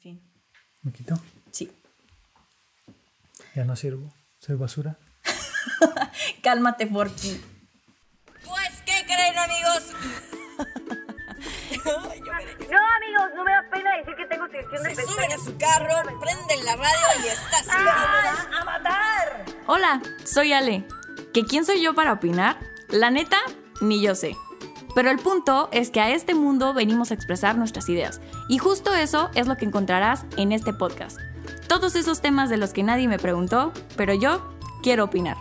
fin. ¿Me quito? Sí. Ya no sirvo. Soy basura. Cálmate, Forky. Pues, ¿qué creen, amigos? No, amigos, no me da pena decir que tengo tensión de Se suben a su carro, prenden la radio y está así. ¡A matar! Hola, soy Ale. ¿Que quién soy yo para opinar? La neta, ni yo sé. Pero el punto es que a este mundo venimos a expresar nuestras ideas. Y justo eso es lo que encontrarás en este podcast. Todos esos temas de los que nadie me preguntó, pero yo quiero opinar.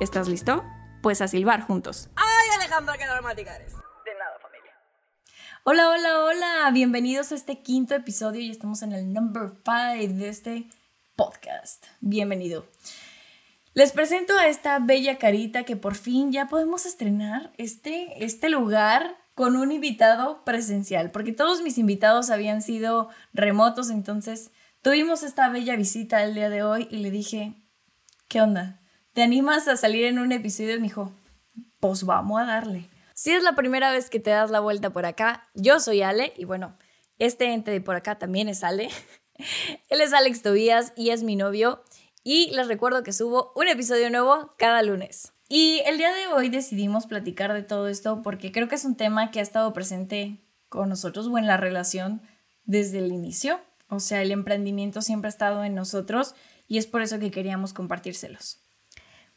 ¿Estás listo? Pues a silbar juntos. Ay, Alejandra, qué dramática eres. De nada, familia. Hola, hola, hola. Bienvenidos a este quinto episodio y estamos en el number 5 de este podcast. Bienvenido. Les presento a esta bella carita que por fin ya podemos estrenar este, este lugar con un invitado presencial, porque todos mis invitados habían sido remotos, entonces tuvimos esta bella visita el día de hoy y le dije, ¿qué onda? ¿Te animas a salir en un episodio? Y me dijo, pues vamos a darle. Si es la primera vez que te das la vuelta por acá, yo soy Ale y bueno, este ente de por acá también es Ale. Él es Alex Tobías y es mi novio y les recuerdo que subo un episodio nuevo cada lunes. Y el día de hoy decidimos platicar de todo esto porque creo que es un tema que ha estado presente con nosotros o en la relación desde el inicio. O sea, el emprendimiento siempre ha estado en nosotros y es por eso que queríamos compartírselos.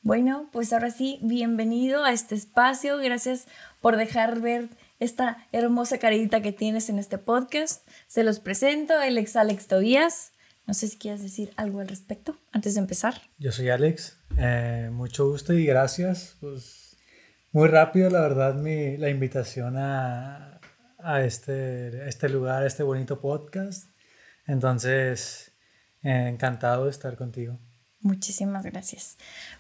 Bueno, pues ahora sí, bienvenido a este espacio. Gracias por dejar ver esta hermosa carita que tienes en este podcast. Se los presento, el ex Alex Tobías. No sé si quieres decir algo al respecto antes de empezar. Yo soy Alex. Eh, mucho gusto y gracias. Pues muy rápido, la verdad, mi, la invitación a, a este, a este lugar, a este bonito podcast. Entonces, eh, encantado de estar contigo. Muchísimas gracias.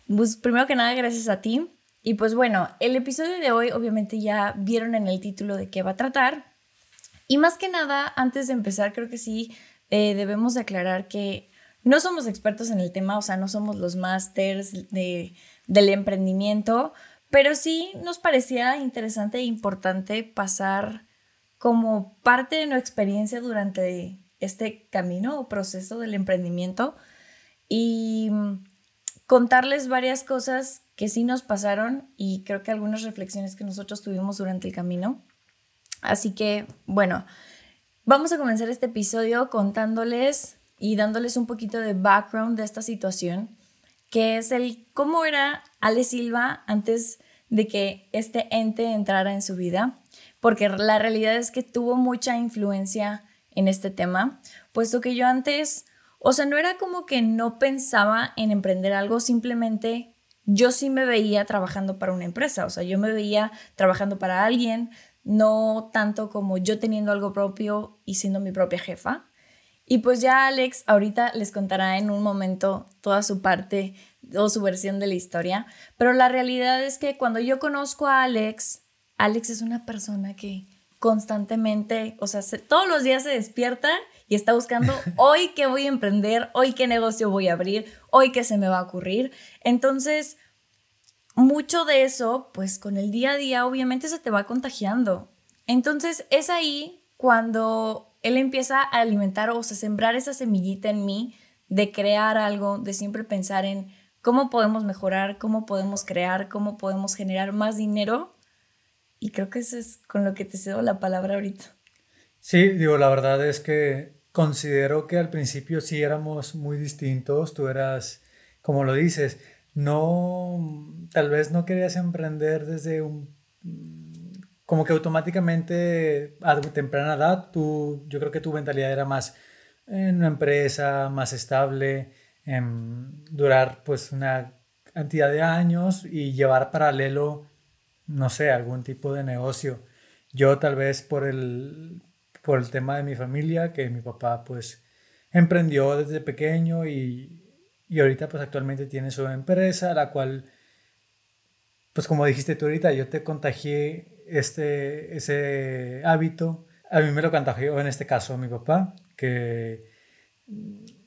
Pues primero que nada, gracias a ti. Y pues bueno, el episodio de hoy obviamente ya vieron en el título de qué va a tratar. Y más que nada, antes de empezar, creo que sí eh, debemos aclarar que no somos expertos en el tema, o sea, no somos los másters de, del emprendimiento, pero sí nos parecía interesante e importante pasar como parte de nuestra experiencia durante este camino o proceso del emprendimiento y mm, contarles varias cosas que sí nos pasaron y creo que algunas reflexiones que nosotros tuvimos durante el camino. Así que, bueno, vamos a comenzar este episodio contándoles y dándoles un poquito de background de esta situación, que es el cómo era Ale Silva antes de que este ente entrara en su vida, porque la realidad es que tuvo mucha influencia en este tema, puesto que yo antes, o sea, no era como que no pensaba en emprender algo, simplemente yo sí me veía trabajando para una empresa, o sea, yo me veía trabajando para alguien, no tanto como yo teniendo algo propio y siendo mi propia jefa. Y pues ya Alex ahorita les contará en un momento toda su parte o su versión de la historia, pero la realidad es que cuando yo conozco a Alex, Alex es una persona que constantemente, o sea, se, todos los días se despierta y está buscando hoy qué voy a emprender, hoy qué negocio voy a abrir, hoy qué se me va a ocurrir. Entonces, mucho de eso, pues con el día a día, obviamente se te va contagiando. Entonces, es ahí cuando él empieza a alimentar o sea, sembrar esa semillita en mí de crear algo, de siempre pensar en cómo podemos mejorar, cómo podemos crear, cómo podemos generar más dinero. Y creo que eso es con lo que te cedo la palabra ahorita. Sí, digo, la verdad es que considero que al principio sí éramos muy distintos. Tú eras, como lo dices, no, tal vez no querías emprender desde un, como que automáticamente a temprana edad, tú, yo creo que tu mentalidad era más en una empresa, más estable, en durar pues una cantidad de años y llevar paralelo, no sé, algún tipo de negocio. Yo tal vez por el, por el tema de mi familia, que mi papá pues emprendió desde pequeño y, y ahorita pues actualmente tiene su empresa, la cual, pues como dijiste tú ahorita, yo te contagié este, ese hábito. A mí me lo contagió en este caso mi papá, que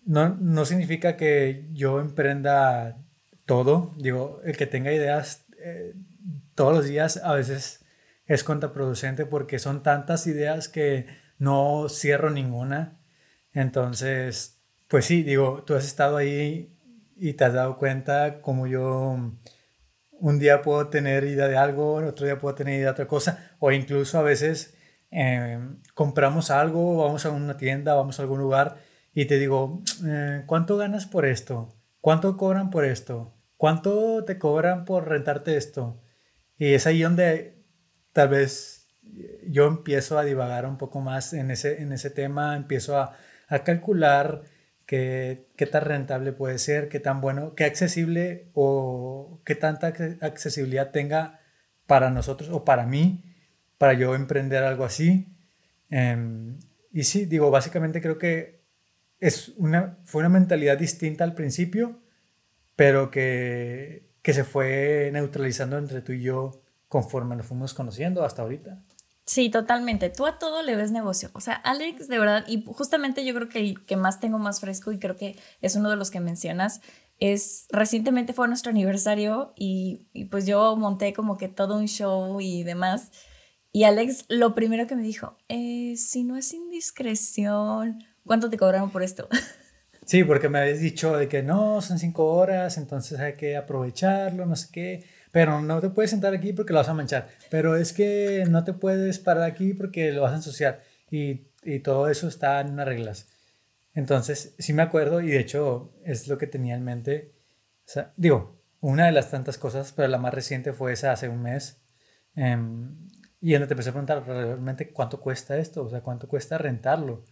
no, no significa que yo emprenda todo, digo, el que tenga ideas eh, todos los días a veces es contraproducente porque son tantas ideas que no cierro ninguna. Entonces, pues sí, digo, tú has estado ahí y te has dado cuenta como yo un día puedo tener idea de algo, otro día puedo tener idea de otra cosa, o incluso a veces eh, compramos algo, vamos a una tienda, vamos a algún lugar y te digo, eh, ¿cuánto ganas por esto? ¿Cuánto cobran por esto? ¿Cuánto te cobran por rentarte esto? Y es ahí donde tal vez yo empiezo a divagar un poco más en ese, en ese tema, empiezo a, a calcular qué, qué tan rentable puede ser, qué tan bueno, qué accesible o qué tanta accesibilidad tenga para nosotros o para mí, para yo emprender algo así. Em, y sí, digo, básicamente creo que es una, fue una mentalidad distinta al principio, pero que, que se fue neutralizando entre tú y yo conforme nos fuimos conociendo hasta ahorita. Sí, totalmente. Tú a todo le ves negocio. O sea, Alex, de verdad, y justamente yo creo que el que más tengo más fresco y creo que es uno de los que mencionas, es recientemente fue nuestro aniversario y, y pues yo monté como que todo un show y demás. Y Alex, lo primero que me dijo, eh, si no es indiscreción, ¿cuánto te cobraron por esto? Sí, porque me habías dicho de que no, son cinco horas, entonces hay que aprovecharlo, no sé qué pero no te puedes sentar aquí porque lo vas a manchar, pero es que no te puedes parar aquí porque lo vas a ensuciar y, y todo eso está en unas reglas. Entonces, sí me acuerdo y de hecho es lo que tenía en mente. O sea, digo, una de las tantas cosas, pero la más reciente fue esa hace un mes. Eh, y donde te empecé a preguntar realmente cuánto cuesta esto, o sea, cuánto cuesta rentarlo.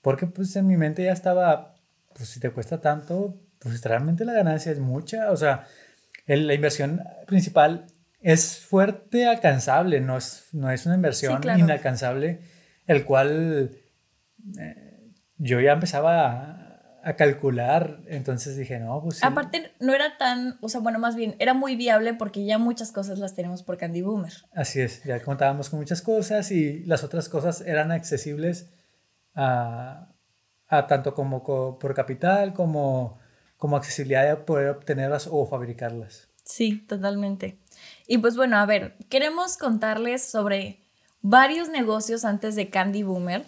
Porque pues en mi mente ya estaba, pues si te cuesta tanto, pues realmente la ganancia es mucha. O sea, la inversión principal es fuerte, alcanzable, no es, no es una inversión inalcanzable, el cual eh, yo ya empezaba a, calcular, entonces dije, no, pues Aparte, no era tan, o sea, bueno, más bien, era muy viable porque ya muchas cosas las tenemos por Candy Boomer. Así es, ya contábamos con muchas cosas y las otras cosas eran accesibles a, a tanto como por capital como como accesibilidad de poder obtenerlas o fabricarlas. Sí, totalmente. Y pues bueno, a ver, queremos contarles sobre varios negocios antes de Candy Boomer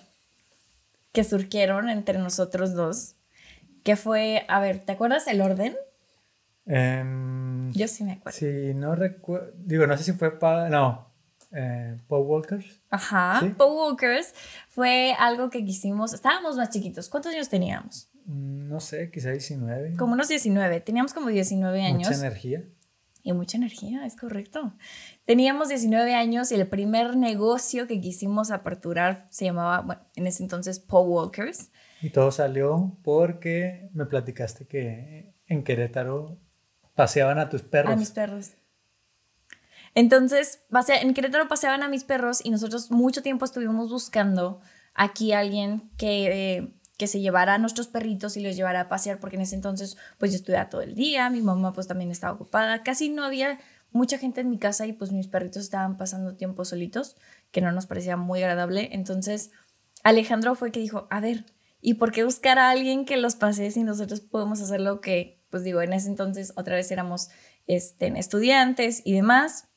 que surgieron entre nosotros dos. Que fue, a ver, ¿te acuerdas el orden? Em, Yo sí me acuerdo. Sí, no recuerdo. Digo, no sé si fue para. No. Eh, Paul Walkers. Ajá. Paul Walkers fue algo que quisimos. Estábamos más chiquitos. ¿Cuántos años teníamos? Mm, no sé, quizá 19. Como unos 19. Teníamos como 19 años. Mucha energía. Y mucha energía, es correcto. Teníamos 19 años y el primer negocio que quisimos aperturar se llamaba, bueno, en ese entonces Paul Walkers. Y todo salió porque me platicaste que en Querétaro paseaban a tus perros. A mis perros. Entonces, en Querétaro paseaban a mis perros y nosotros mucho tiempo estuvimos buscando aquí a alguien que eh, que se llevara a nuestros perritos y los llevara a pasear, porque en ese entonces pues yo estudiaba todo el día, mi mamá pues también estaba ocupada, casi no había mucha gente en mi casa y pues mis perritos estaban pasando tiempo solitos, que no nos parecía muy agradable. Entonces Alejandro fue que dijo, a ver, ¿y por qué buscar a alguien que los pase si nosotros podemos hacer lo que, pues digo, en ese entonces otra vez éramos este, estudiantes y demás?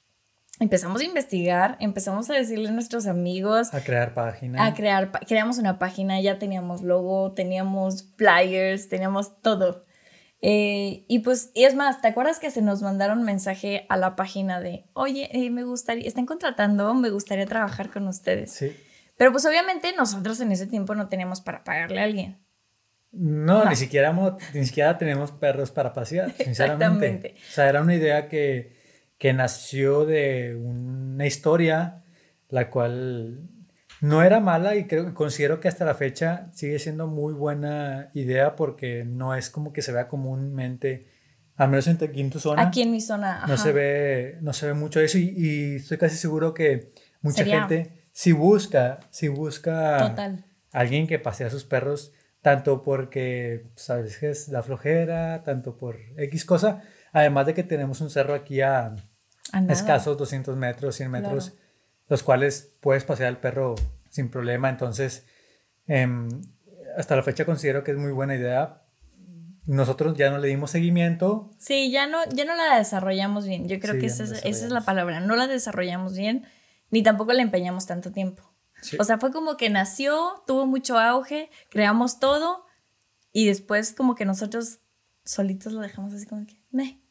Empezamos a investigar, empezamos a decirle a nuestros amigos. A crear página. A crear, creamos una página, ya teníamos logo, teníamos flyers, teníamos todo. Eh, y pues, y es más, ¿te acuerdas que se nos mandaron mensaje a la página de, oye, eh, me gustaría, están contratando, me gustaría trabajar con ustedes? Sí. Pero pues obviamente nosotros en ese tiempo no teníamos para pagarle a alguien. No, Ni, siquiera, ni siquiera tenemos perros para pasear, sinceramente. Exactamente. O sea, era una idea que que nació de una historia la cual no era mala y creo, considero que hasta la fecha sigue siendo muy buena idea porque no es como que se vea comúnmente, al menos aquí en tu zona. Aquí en mi zona. No se ve, no se ve mucho eso y, estoy casi seguro que mucha gente si busca, si busca alguien que pasea a sus perros, tanto porque sabes que es la flojera, tanto por X cosa, además de que tenemos un cerro aquí a escasos 200 metros, 100 metros, los cuales puedes pasear al perro sin problema. Entonces, em, hasta la fecha considero que es muy buena idea. Nosotros ya no le dimos seguimiento. Sí, ya no, ya no la desarrollamos bien. Yo creo que esa, es, esa es la palabra. No la desarrollamos bien, ni tampoco le empeñamos tanto tiempo. Sí. O sea, fue como que nació, tuvo mucho auge, creamos todo y después como que nosotros solitos lo dejamos así como que, meh.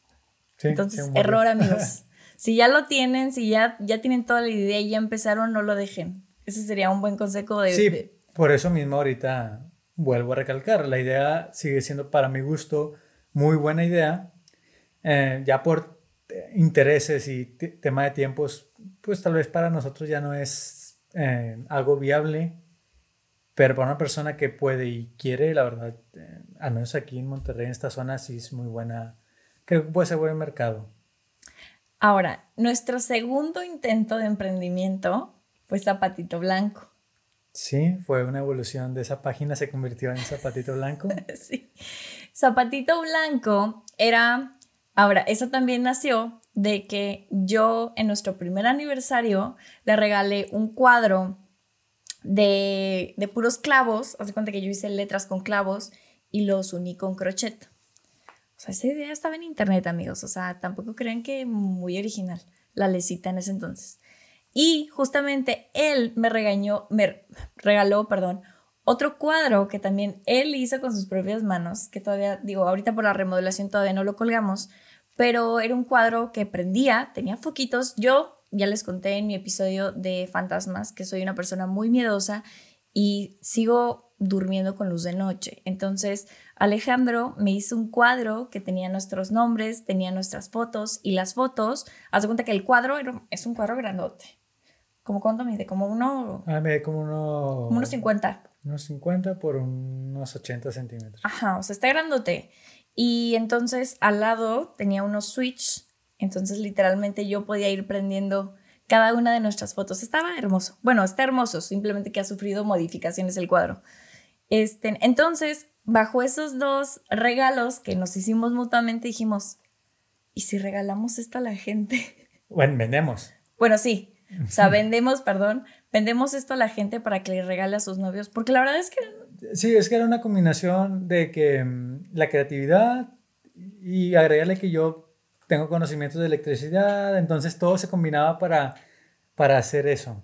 Sí, Entonces, error amigos. si ya lo tienen, si ya, ya tienen toda la idea y ya empezaron, no lo dejen. Ese sería un buen consejo de... Sí, de- por eso mismo ahorita vuelvo a recalcar, la idea sigue siendo para mi gusto muy buena idea, Eh, ya por intereses y te- tema de tiempos, pues tal vez para nosotros ya no es eh, algo viable, pero para una persona que puede y quiere, la verdad, eh, al menos aquí en Monterrey, en esta zona, sí es muy buena, creo que puede ser buen mercado. Ahora, nuestro segundo intento de emprendimiento fue Zapatito Blanco. Sí, fue una evolución de esa página, se convirtió en Zapatito Blanco. Sí. Zapatito Blanco era, ahora, eso también nació de que yo en nuestro primer aniversario le regalé un cuadro de, de puros clavos, haz de cuenta que yo hice letras con clavos y los uní con crochet. O sea, esa idea estaba en internet, amigos, o sea, tampoco crean que muy original, la lecita en ese entonces. Y justamente él me regañó, me regaló, perdón, otro cuadro que también él hizo con sus propias manos, que todavía, digo, ahorita por la remodelación todavía no lo colgamos, pero era un cuadro que prendía, tenía foquitos. Yo ya les conté en mi episodio de fantasmas que soy una persona muy miedosa y sigo durmiendo con luz de noche. Entonces, Alejandro me hizo un cuadro que tenía nuestros nombres, tenía nuestras fotos y las fotos, haz de cuenta que el cuadro era- es un cuadro grandote. ¿Como cuánto mide? Como uno, Ah, me como uno, como unos 50. unos 50 por unos 80 centímetros. Ajá, o sea, está grandote. Y entonces al lado tenía unos switch. Entonces literalmente yo podía ir prendiendo cada una de nuestras fotos. Estaba hermoso. Bueno, está hermoso, simplemente que ha sufrido modificaciones el cuadro. Este, entonces, bajo esos dos regalos que nos hicimos mutuamente, dijimos, ¿y si regalamos esto a la gente? Bueno, vendemos. Bueno, sí. O sea, vendemos, perdón, vendemos esto a la gente para que le regale a sus novios. Porque la verdad es que Sí, es que era una combinación de que mm, la creatividad y agregarle que yo tengo conocimientos de electricidad, entonces todo se combinaba para, para hacer eso.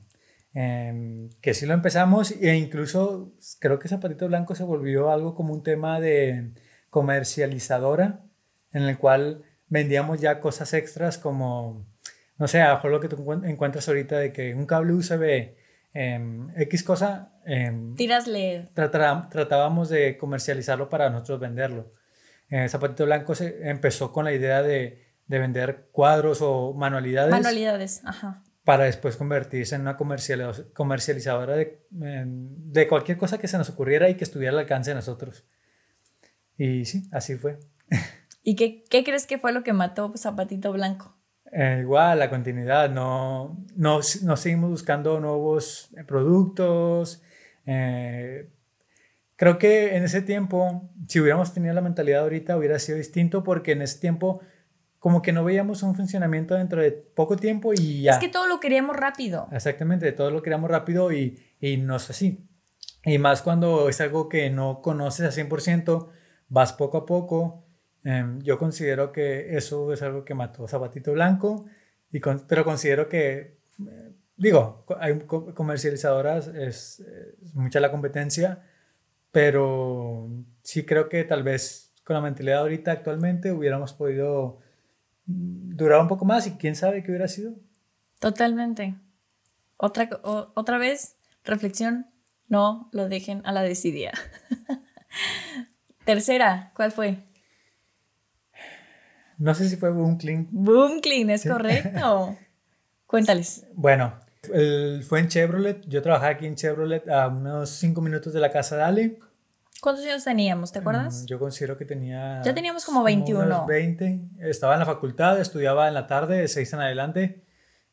Em, que sí lo empezamos e incluso creo que Zapatito Blanco se volvió algo como un tema de comercializadora en el cual vendíamos ya cosas extras como, no sé, a lo mejor lo que tú encuent- encuentras ahorita de que un cable USB, em, X cosa, em, tirasle tratara- tratábamos de comercializarlo para nosotros venderlo. Eh, Zapatito Blanco se empezó con la idea de, de vender cuadros o manualidades manualidades. Ajá. Para después convertirse en una comerciali- comercializadora de, de cualquier cosa que se nos ocurriera y que estuviera al alcance de nosotros. Y sí, así fue. ¿Y qué, qué crees que fue lo que mató Zapatito Blanco? Eh, igual, la continuidad, no, no, no seguimos buscando nuevos eh, productos. eh, creo que en ese tiempo, si hubiéramos tenido la mentalidad ahorita, hubiera sido distinto porque en ese tiempo como que no veíamos un funcionamiento dentro de poco tiempo y ya. Es que todo lo queríamos rápido. Exactamente, todo lo queríamos rápido y, y no es así. Y más cuando es algo que no conoces al 100%, vas poco a poco. Em, yo considero que eso es algo que mató a Zapatito Blanco, y con- pero considero que, eh, digo, hay co- comercializadoras, es, es mucha la competencia, pero sí creo que tal vez con la mentalidad ahorita actualmente hubiéramos podido mm, durar un poco más y quién sabe qué hubiera sido. Totalmente. Otra, o- otra vez, reflexión, no lo dejen a la decidida. Tercera, ¿cuál fue? No sé si fue un clean Boom Clean, es correcto. Cuéntales. Bueno, el- fue en Chevrolet. Yo trabajaba aquí en Chevrolet a unos 5 minutos de la casa de Ale. ¿Cuántos años teníamos? ¿Te acuerdas? Mm, Yo considero que tenía... Ya teníamos como 21. unos 20. Estaba en la facultad, estudiaba en la tarde, de 6 en adelante.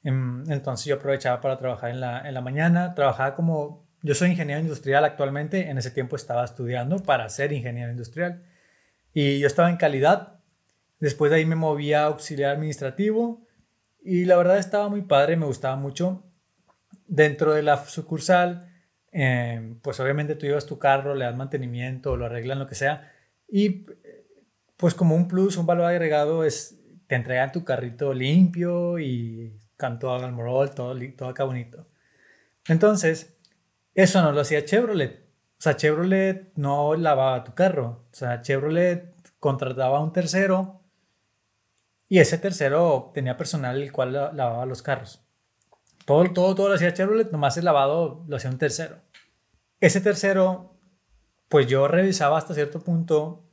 Em, Entonces yo aprovechaba para trabajar en la, en la mañana. Trabajaba como... Yo soy ingeniero industrial actualmente. En ese tiempo estaba estudiando para ser ingeniero industrial. Y yo estaba en calidad. Después de ahí me moví a auxiliar administrativo. Y la verdad estaba muy padre, me gustaba mucho. Dentro de la sucursal, eh, pues obviamente tú llevas tu carro, le das mantenimiento, lo arreglan, lo que sea. Y eh, pues como un plus, un valor agregado es, te entregan tu carrito limpio y con todo almorol, todo, todo acá bonito. Entonces, Eso no lo hacía Chevrolet. O sea, Chevrolet no lavaba tu carro. O sea, Chevrolet contrataba a un tercero y ese tercero tenía personal el cual lavaba los carros. Todo, todo, todo lo hacía Chevrolet, nomás el lavado lo hacía un tercero. Ese tercero, pues yo revisaba hasta cierto punto.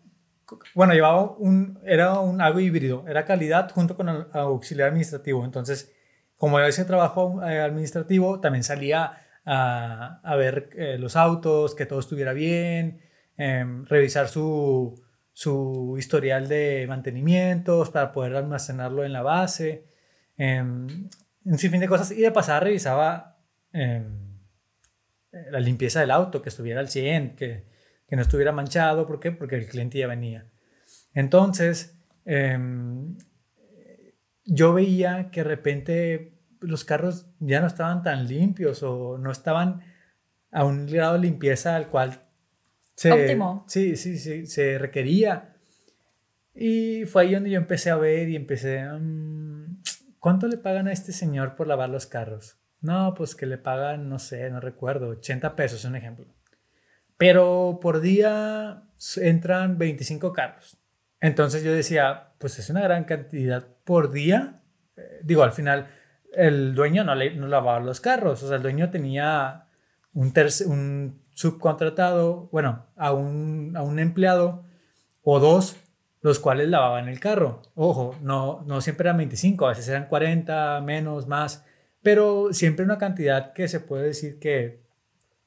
Bueno, llevaba un, era un algo híbrido, era calidad junto con el auxiliar administrativo. Entonces, como yo ese trabajo eh, administrativo, también salía a, a ver eh, los autos, que todo estuviera bien, em, revisar su, su historial de mantenimientos para poder almacenarlo en la base, em, un sinfín de cosas. Y de pasada revisaba em, la limpieza del auto, que estuviera al 100, que, que, no estuviera manchado. ¿Por qué? Porque el cliente ya venía. Entonces, yo veía que de repente los carros ya no estaban tan limpios o no estaban a un grado de limpieza al cual se, Óptimo. Sí, sí, sí, se requería. Y fue ahí donde yo empecé a ver y empecé, mm, ¿cuánto le pagan a este señor por lavar los carros? No, pues que le pagan, no sé, no recuerdo, 80 pesos, un ejemplo. Pero por día entran 25 carros. Entonces yo decía, pues es una gran cantidad por día. Eh, digo, al final el dueño no, le, no lavaba los carros, o sea, el dueño tenía un, un subcontratado, bueno, a un, a un empleado o dos, los cuales lavaban el carro. Ojo, no, no siempre eran 25, a veces eran 40, menos, más, pero siempre una cantidad que se puede decir que,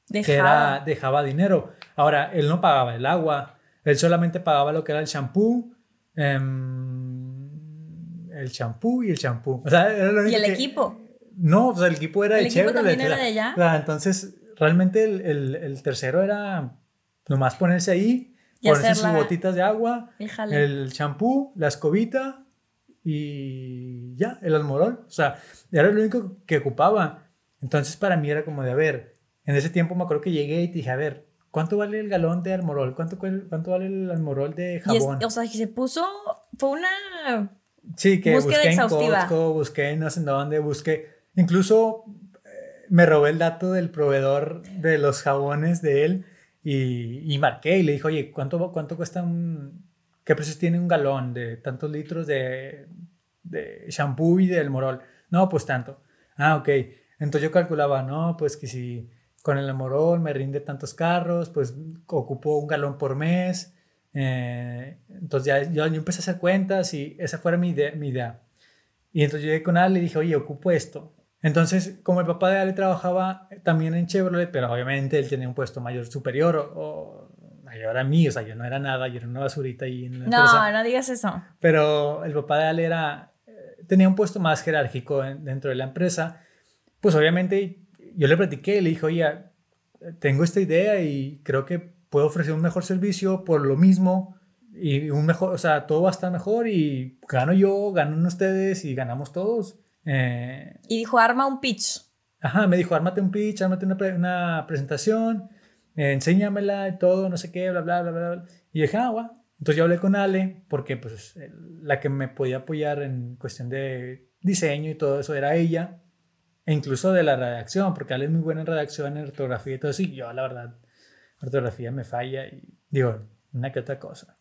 dejaba. dejaba dinero. Ahora, él no pagaba el agua, él solamente pagaba lo que era el shampoo. Em, el champú y el champú. ¿Y el equipo? No, o sea, el equipo era ¿El de equipo Chevrolet. también era de allá? entonces, realmente el, el, el, tercero era nomás ponerse ahí, ponerse sus botitas de agua, Fíjale. el champú, la escobita y ya, el almorol. O sea, era lo único que ocupaba. Entonces, para mí era como de, a ver, en ese tiempo me acuerdo que llegué y te dije, a ver, ¿cuánto vale el galón de almorol? ¿Cuánto, cuánto vale el almorol de Y es- jabón? o sea, que se puso, fue una... Sí, que busqué en exhaustiva. Costco, busqué en no sé en dónde, busqué. Incluso eh, me robé el dato del proveedor de los jabones de él y, y marqué y le dije, oye, ¿cuánto, cuánto cuesta un. ¿Qué precios tiene un galón de tantos litros de, de shampoo y del morol? No, pues tanto. Ah, ok. Entonces yo calculaba, no, pues que si con el morol me rinde tantos carros, pues ocupo un galón por mes. Eh, entonces ya yo, yo empecé a hacer cuentas y esa fue mi idea, mi idea. Y entonces llegué con Ale y dije, oye, ocupo esto. Entonces, como el papá de Ale trabajaba también en Chevrolet, pero obviamente él tenía un puesto mayor superior o, o mayor a mí, o sea, yo no era nada, yo era una basurita ahí en la empresa. No, no digas eso. Pero el papá de Ale era, eh, tenía un puesto más jerárquico en- dentro de la empresa. Pues obviamente yo le platiqué, le dije, oye, tengo esta idea y creo que puedo ofrecer un mejor servicio por lo mismo y un mejor, o sea, todo va a estar mejor y gano yo, ganan ustedes y ganamos todos. Eh, Y dijo, arma un pitch. Ajá, me dijo, ármate un pitch, ármate una, pre- una presentación, eh, enséñamela y todo, no sé qué, bla, bla, bla, bla. bla. Y dije, ah. Entonces yo hablé con Ale, porque pues la que me podía apoyar en cuestión de diseño y todo eso era ella, e incluso de la redacción, porque Ale es muy buena en redacción, en ortografía y todo eso, y yo la verdad, ortografía me falla y digo, una que otra cosa.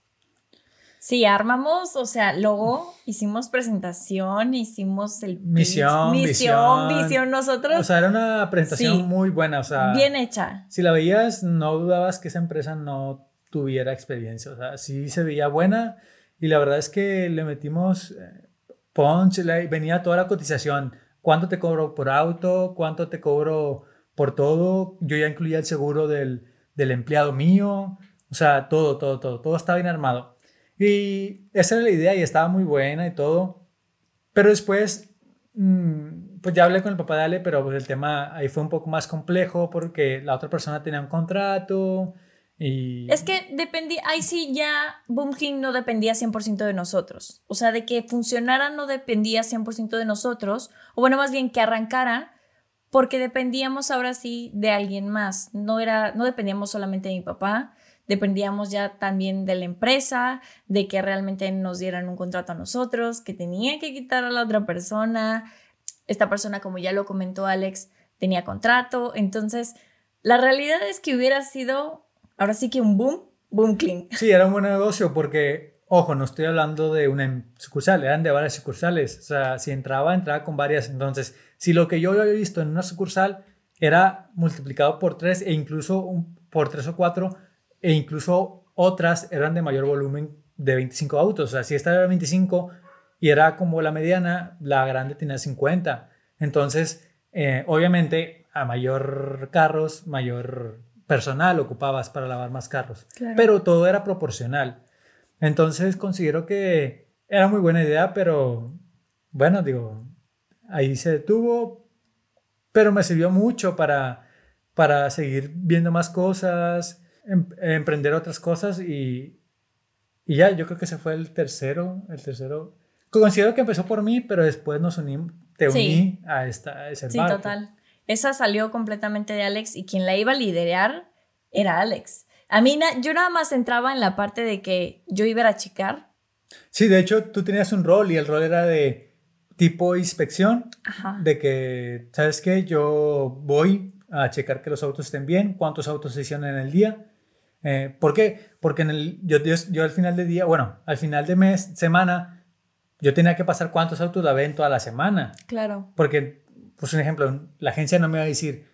Sí, armamos, o sea, luego hicimos presentación, hicimos el. Misión, misión, visión. visión. Nosotros, O sea, era una presentación Sí. muy buena, o sea... bien hecha. si la veías, no dudabas que esa empresa no tuviera experiencia. O sea, sí se veía buena y la verdad es que le metimos eh, punch, le- venía toda la cotización. ¿Cuánto te cobro por auto? ¿Cuánto te cobro por todo? Yo ya incluía el seguro del, del empleado mío. O sea, todo, todo, todo. Todo estaba bien armado. Y esa era la idea y estaba muy buena y todo. Pero después, mm, pues ya hablé con el papá de Ale, pero pues el tema ahí fue un poco más complejo porque la otra persona tenía un contrato y... Es que dependía, ahí sí ya Boom King no dependía 100% de nosotros. O sea, de que funcionara no dependía 100% de nosotros, o bueno, más bien que arrancara, porque dependíamos ahora sí de alguien más. No, era, no dependíamos solamente de mi papá, dependíamos ya también de la empresa, de que realmente nos dieran un contrato a nosotros, que tenía que quitar a la otra persona. Esta persona, como ya lo comentó Alex, tenía contrato. Entonces, La realidad es que hubiera sido, ahora sí que un boom, boom clean. Sí, era un buen negocio porque, ojo, no estoy hablando de una sucursal, eran de varias sucursales. O sea, si entraba, entraba con varias. Entonces, si lo que yo había visto en una sucursal era multiplicado por tres e incluso por tres o cuatro, e incluso otras eran de mayor volumen de 25 autos. O sea, si esta era 25 y era como la mediana, la grande tenía 50. Entonces, eh, obviamente, a mayor carros, mayor personal ocupabas para lavar más carros. Claro. Pero todo era proporcional. Entonces, considero que era muy buena idea, pero bueno, digo, ahí se detuvo, pero me sirvió mucho para, para seguir viendo más cosas, em- emprender otras cosas y, y ya, yo creo que ese fue el tercero, el tercero. Considero que empezó por mí, pero después nos unimos, te Sí. uní a, esta, a ese Sí, barco. total. Esa salió completamente de Alex y quien la iba a liderar era Alex. A mí, na- yo nada más entraba en la parte de que yo iba a checar. Sí, de hecho, tú tenías un rol y el rol era de tipo inspección, Ajá. de que, ¿sabes qué? Yo voy a checar que los autos estén bien, cuántos autos se hicieron en el día. Eh, ¿Por qué? Porque en el, yo, yo, yo al final del día, bueno, al final de mes, semana, yo tenía que pasar cuántos autos lavé en toda la semana. Claro. Porque, pues un ejemplo, la agencia no me va a decir,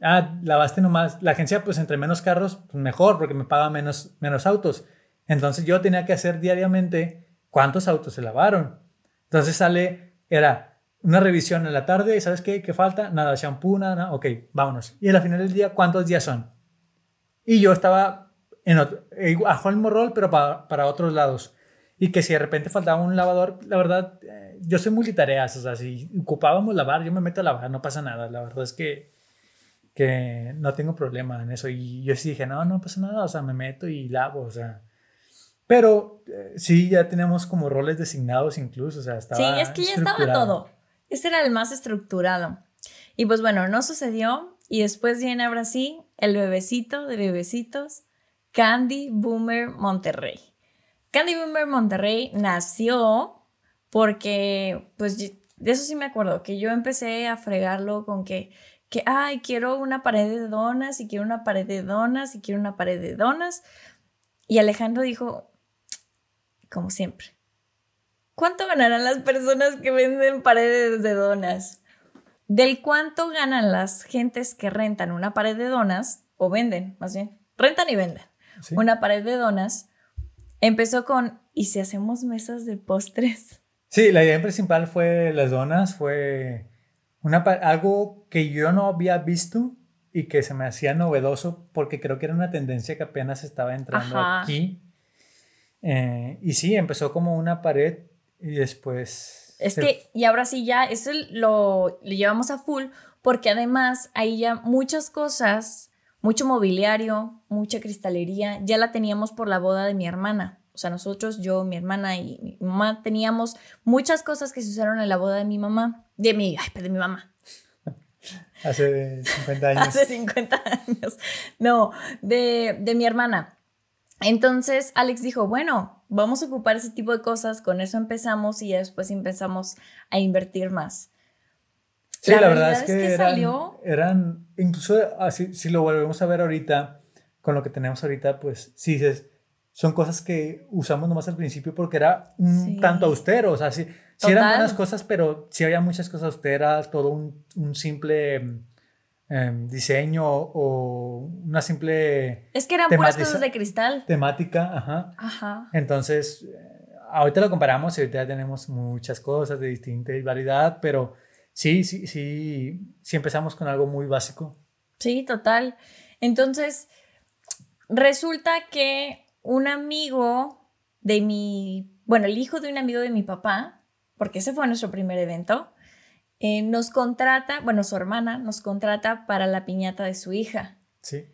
ah, lavaste nomás, la agencia pues entre menos carros, pues mejor, porque me paga menos, menos autos. Entonces yo tenía que hacer diariamente cuántos autos se lavaron. Entonces sale, era una revisión en la tarde, y ¿sabes qué? ¿Qué falta? Nada, shampoo, nada, nada, ok, vámonos. Y al final del día, ¿cuántos días son? Y yo estaba en otro, eh, bajo el mismo rol, pero para, para otros lados. Y que si de repente faltaba un lavador, la verdad, eh, yo soy multitareas, o sea, si ocupábamos lavar, yo me meto a lavar, no pasa nada. La verdad es que, que no tengo problema en eso. Y yo sí dije, no, no pasa nada, o sea, me meto y lavo, o sea. Pero eh, sí, ya teníamos como roles designados incluso, o sea, estaba Sí, es que ya estaba todo. Este era el más estructurado. Y pues bueno, no sucedió. Y después viene ahora sí el bebecito de bebecitos, Candy Boomer Monterrey. Candy Boomer Monterrey nació porque, pues de eso sí me acuerdo, que yo empecé a fregarlo con que, que, ay, quiero una pared de donas y quiero una pared de donas y quiero una pared de donas. Y Alejandro dijo, como siempre, ¿Cuánto ganarán las personas que venden paredes de donas? Del cuánto ganan las gentes que rentan una pared de donas, o venden, más bien, rentan y venden Sí. una pared de donas, empezó con, ¿y si hacemos mesas de postres? Sí, la idea principal fue las donas, fue una, algo que yo no había visto y que se me hacía novedoso porque creo que era una tendencia que apenas estaba entrando Ajá. aquí. Eh, y sí, empezó como una pared y después... Es se- que, y ahora sí ya, eso lo, lo llevamos a full, porque además ahí ya muchas cosas, mucho mobiliario, mucha cristalería, ya la teníamos por la boda de mi hermana. O sea, nosotros, yo, mi hermana y mi mamá teníamos muchas cosas que se usaron en la boda de mi mamá, de mi, ay, de mi mamá, Hace 50 años. hace 50 años. No, de, de mi hermana. Entonces Alex dijo, bueno, vamos a ocupar ese tipo de cosas, con eso empezamos y ya después empezamos a invertir más. Sí, La la, verdad realidad es es que, que eran, salió- eran, incluso así, si lo volvemos a ver ahorita, con lo que tenemos ahorita, pues sí, dices, son cosas que usamos nomás al principio porque era un Sí. tanto austero, o sea, sí, sí eran buenas cosas, pero sí había muchas cosas austeras, todo un, un simple em, diseño o una simple Es que eran puras cosas de cristal. temática, ajá. Ajá. Entonces, eh, ahorita lo comparamos y ahorita ya tenemos muchas cosas de distinta variedad, pero sí, sí, sí, sí empezamos con algo muy básico. Sí, total. Entonces, resulta que un amigo de mi, bueno, el hijo de un amigo de mi papá, porque ese fue nuestro primer evento, eh, nos contrata, bueno, su hermana nos contrata para la piñata de su hija. Sí,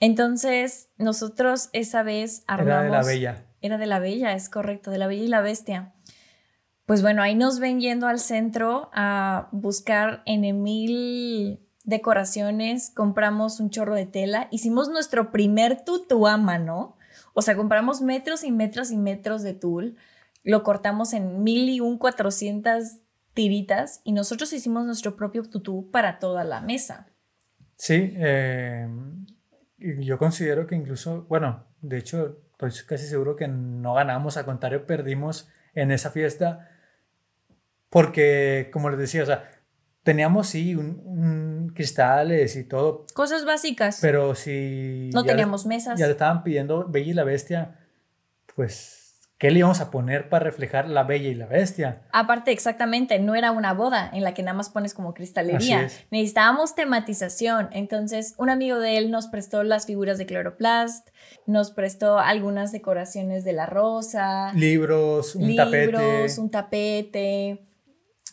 Entonces, nosotros esa vez armamos... era de la bella. Era de la Bella, es correcto, de la Bella y la Bestia. Pues bueno, ahí nos ven yendo al centro a buscar en mil decoraciones, compramos un chorro de tela, hicimos nuestro primer tutú a mano, o sea, compramos metros y metros y metros de tul, lo cortamos en mil y un cuatrocientas tiritas y nosotros hicimos nuestro propio tutú para toda la mesa. Sí, eh, yo considero que incluso, bueno, de hecho, estoy casi seguro que no ganamos, al contrario, perdimos en esa fiesta, porque, como les decía, o sea, teníamos sí un, un cristales y todo, Cosas básicas. pero si no ya le- teníamos mesas. ya le estaban pidiendo Bella y la Bestia, pues, ¿qué le íbamos a poner para reflejar la Bella y la Bestia? Aparte, exactamente, no era una boda en la que nada más pones como cristalería. Necesitábamos tematización. Entonces, un amigo de él nos prestó las figuras de Chloroplast, nos prestó algunas decoraciones de la rosa, Libros, un libros, tapete. un tapete.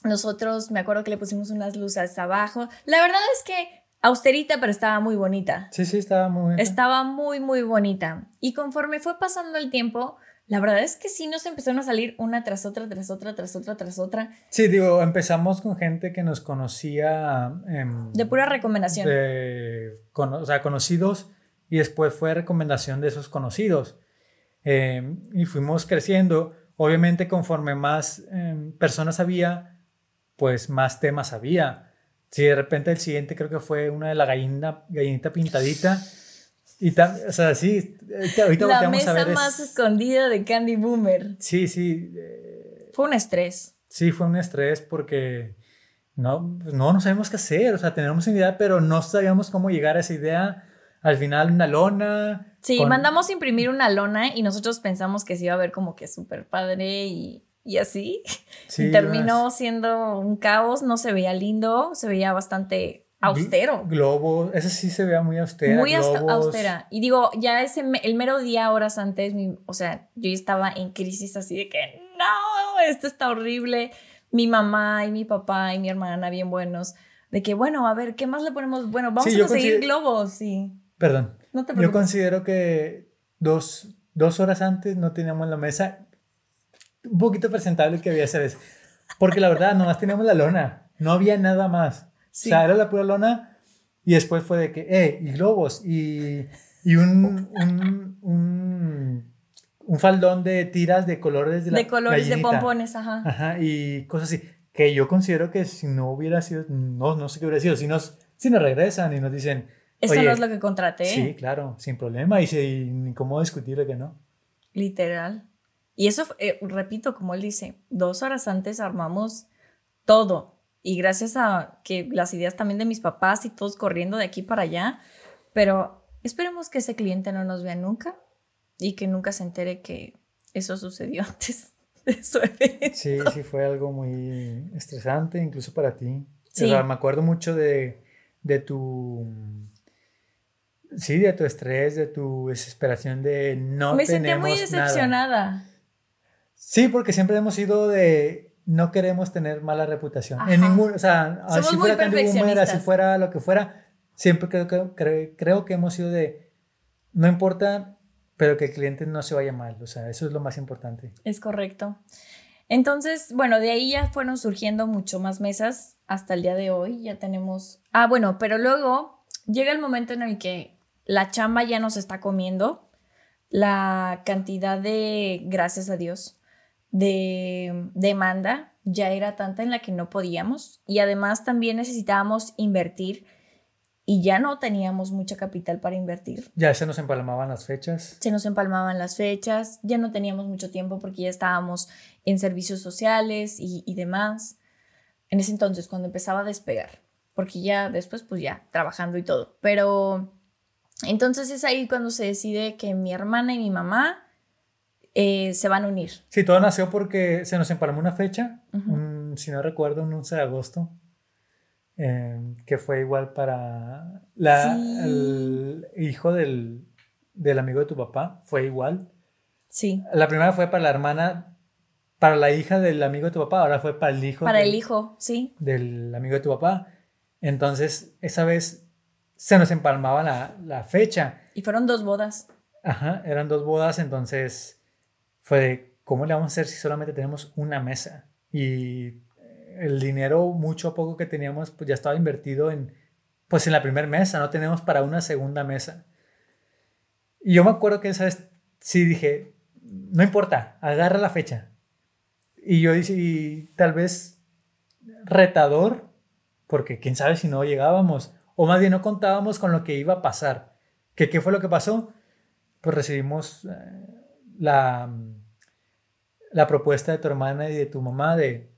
Nosotros, me acuerdo que le pusimos unas luces abajo. La verdad es que austerita, pero estaba muy bonita. Sí, sí, estaba muy bien. Estaba muy, muy bonita. Y conforme fue pasando el tiempo, la verdad es que sí nos empezaron a salir una tras otra, tras otra, tras otra, tras otra, Sí, digo, empezamos con gente que nos conocía. em, de pura recomendación. de cono- o sea, conocidos y después fue recomendación de esos conocidos. Eh, y fuimos creciendo. Obviamente, conforme más em, personas había, pues más temas había. Si de repente el siguiente creo que fue una de la gallina, gallinita pintadita. Y ta- o sea, sí, ahorita, la mesa a ver. es- más escondida de Candy Boomer. sí, sí, eh, Fue un estrés. sí, fue un estrés porque no, pues, no, no sabemos qué hacer. O sea, tenemos una idea, pero no sabíamos cómo llegar a esa idea. Al final, una lona. Sí, con- mandamos imprimir una lona y nosotros pensamos que se iba a ver como que súper padre y, y así. Sí, y terminó unas siendo un caos, no se veía lindo, se veía bastante austero. gl- Globos, esa sí se veía muy austera. Muy globos. austera. Y digo, ya ese el mero día, horas antes, mi- o sea, yo estaba en crisis así de que no, esto está horrible. Mi mamá y mi papá y mi hermana bien buenos. De que, bueno, a ver, ¿qué más le ponemos? Bueno, vamos Sí, a conseguir globos, sí. Perdón. No te Yo considero que dos, dos horas antes no teníamos la mesa un poquito presentable que había esa vez. Porque la verdad, nomás teníamos la lona. No había nada más. Sí. O sea, era la pura lona. Y después fue de que, eh, y globos. Y, y un, un, un, un faldón de tiras de colores de la de colores de gallinita. pompones, ajá. Ajá, y cosas así. Que yo considero que si no hubiera sido, no, no sé qué hubiera sido. Si nos, si nos regresan y nos dicen, Esto Oye, no es lo que contraté. Sí, claro, sin problema. Y sin cómo discutirle que no. Literal. Y eso, eh, repito, como él dice, dos horas antes armamos todo. Y gracias a que las ideas también de mis papás y todos corriendo de aquí para allá. Pero esperemos que ese cliente no nos vea nunca y que nunca se entere que eso sucedió antes de su evento. Sí, sí, fue algo muy estresante, incluso para ti. Sí. O sea, me acuerdo mucho de, de tu. Sí, de tu estrés, de tu desesperación de no Me sentía muy tenemos nada. decepcionada. Sí, porque siempre hemos sido de no queremos tener mala reputación. En ningún, o sea, Somos si fuera Candy Boomer, perfeccionistas. fuera lo que fuera, siempre creo que, cre- creo que hemos sido de no importa, pero que el cliente no se vaya mal. O sea, eso es lo más importante. Es correcto. Entonces, bueno, de ahí ya fueron surgiendo mucho más mesas hasta el día de hoy. Ya tenemos. Ah, bueno, pero luego llega el momento en el que la chamba ya nos está comiendo. La cantidad de, gracias a Dios, de demanda ya era tanta en la que no podíamos. Y además también necesitábamos invertir y ya no teníamos mucha capital para invertir Ya se nos empalmaban las fechas. se nos empalmaban las fechas, ya no teníamos mucho tiempo porque ya estábamos en servicios sociales y, y demás. En ese entonces, cuando empezaba a despegar, porque ya después, pues ya, trabajando y todo. Pero entonces es ahí cuando se decide que mi hermana y mi mamá eh, se van a unir. Sí, todo nació porque se nos empalmó una fecha, un- si no recuerdo, un 11 de agosto, eh, que fue igual para la, Sí. el hijo del, del amigo de tu papá, fue igual. Sí, La primera fue para la hermana, para la hija del amigo de tu papá, ahora fue para el hijo, para del, el hijo, sí. del amigo de tu papá. Entonces, esa vez se nos empalmaba la, la fecha. Y fueron dos bodas. Ajá, eran dos bodas, entonces fue de, ¿cómo le vamos a hacer si solamente tenemos una mesa? Y el dinero, mucho a poco que teníamos, pues ya estaba invertido en, pues en la primera mesa, no tenemos para una segunda mesa. Y yo me acuerdo que esa vez sí dije, no importa, agarra la fecha. Y yo dije, y tal vez retador, porque quién sabe si no llegábamos, o más bien no contábamos con lo que iba a pasar. ¿Qué, qué fue lo que pasó? Pues recibimos eh, la, la propuesta de tu hermana y de tu mamá de,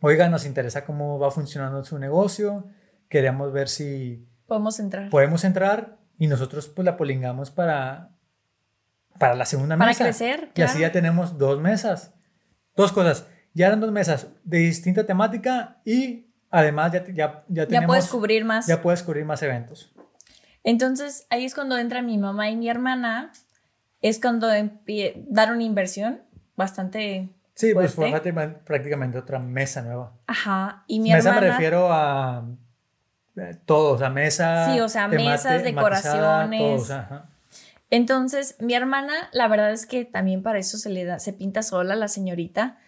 oiga, nos interesa cómo va funcionando su negocio, queríamos ver si Podemos entrar. podemos entrar y nosotros pues la polingamos para, para la segunda Para mesa. crecer, Y así claro. ya tenemos dos mesas. Dos cosas. Ya eran dos mesas de distinta temática y además ya, ya, ya ya tenemos... puedes cubrir más. Ya puedes cubrir más eventos. Entonces, ahí es cuando entra mi mamá y mi hermana. Es cuando dar una inversión bastante. Sí, pues fue fuerte. prácticamente- prácticamente otra mesa nueva. Ajá. Y mi mesa hermana. me refiero a eh, todo, o sea, mesa. Sí, o sea, temate- mesas, decoraciones. todo, o sea, ajá. Entonces, mi hermana, la verdad es que también para eso se le da, se pinta sola la señorita.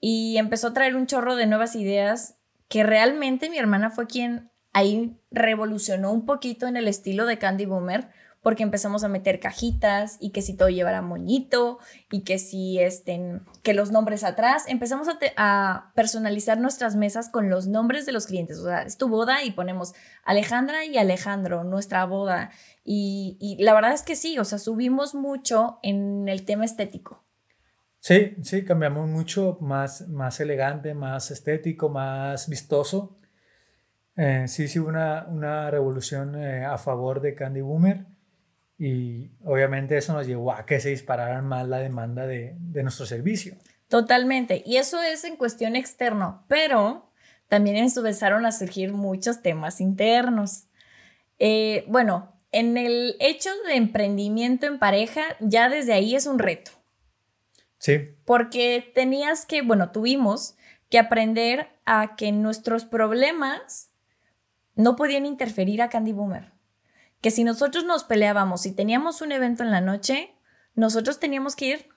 Y empezó a traer un chorro de nuevas ideas que realmente mi hermana fue quien ahí revolucionó un poquito en el estilo de Candy Boomer, porque empezamos a meter cajitas y que si todo llevara moñito y que si estén, que los nombres atrás, empezamos a, personalizar nuestras mesas con los nombres de los clientes, o sea, es tu boda y ponemos Alejandra y Alejandro, nuestra boda, y, y la verdad es que sí, o sea, subimos mucho en el tema estético. Sí, sí, cambiamos mucho, más, más elegante, más estético, más vistoso. Eh, sí, sí, una, una revolución eh, a favor de Candy Boomer y obviamente eso nos llevó a que se dispararan más la demanda de, de nuestro servicio. Totalmente. Y eso es en cuestión externo, pero también empezaron a surgir muchos temas internos. Eh, bueno, en el hecho de emprendimiento en pareja, ya desde ahí es un reto, Sí, porque tenías que, bueno, tuvimos que aprender a que nuestros problemas no podían interferir a Candy Boomer. Que si nosotros nos peleábamos y teníamos un evento en la noche, nosotros teníamos que ir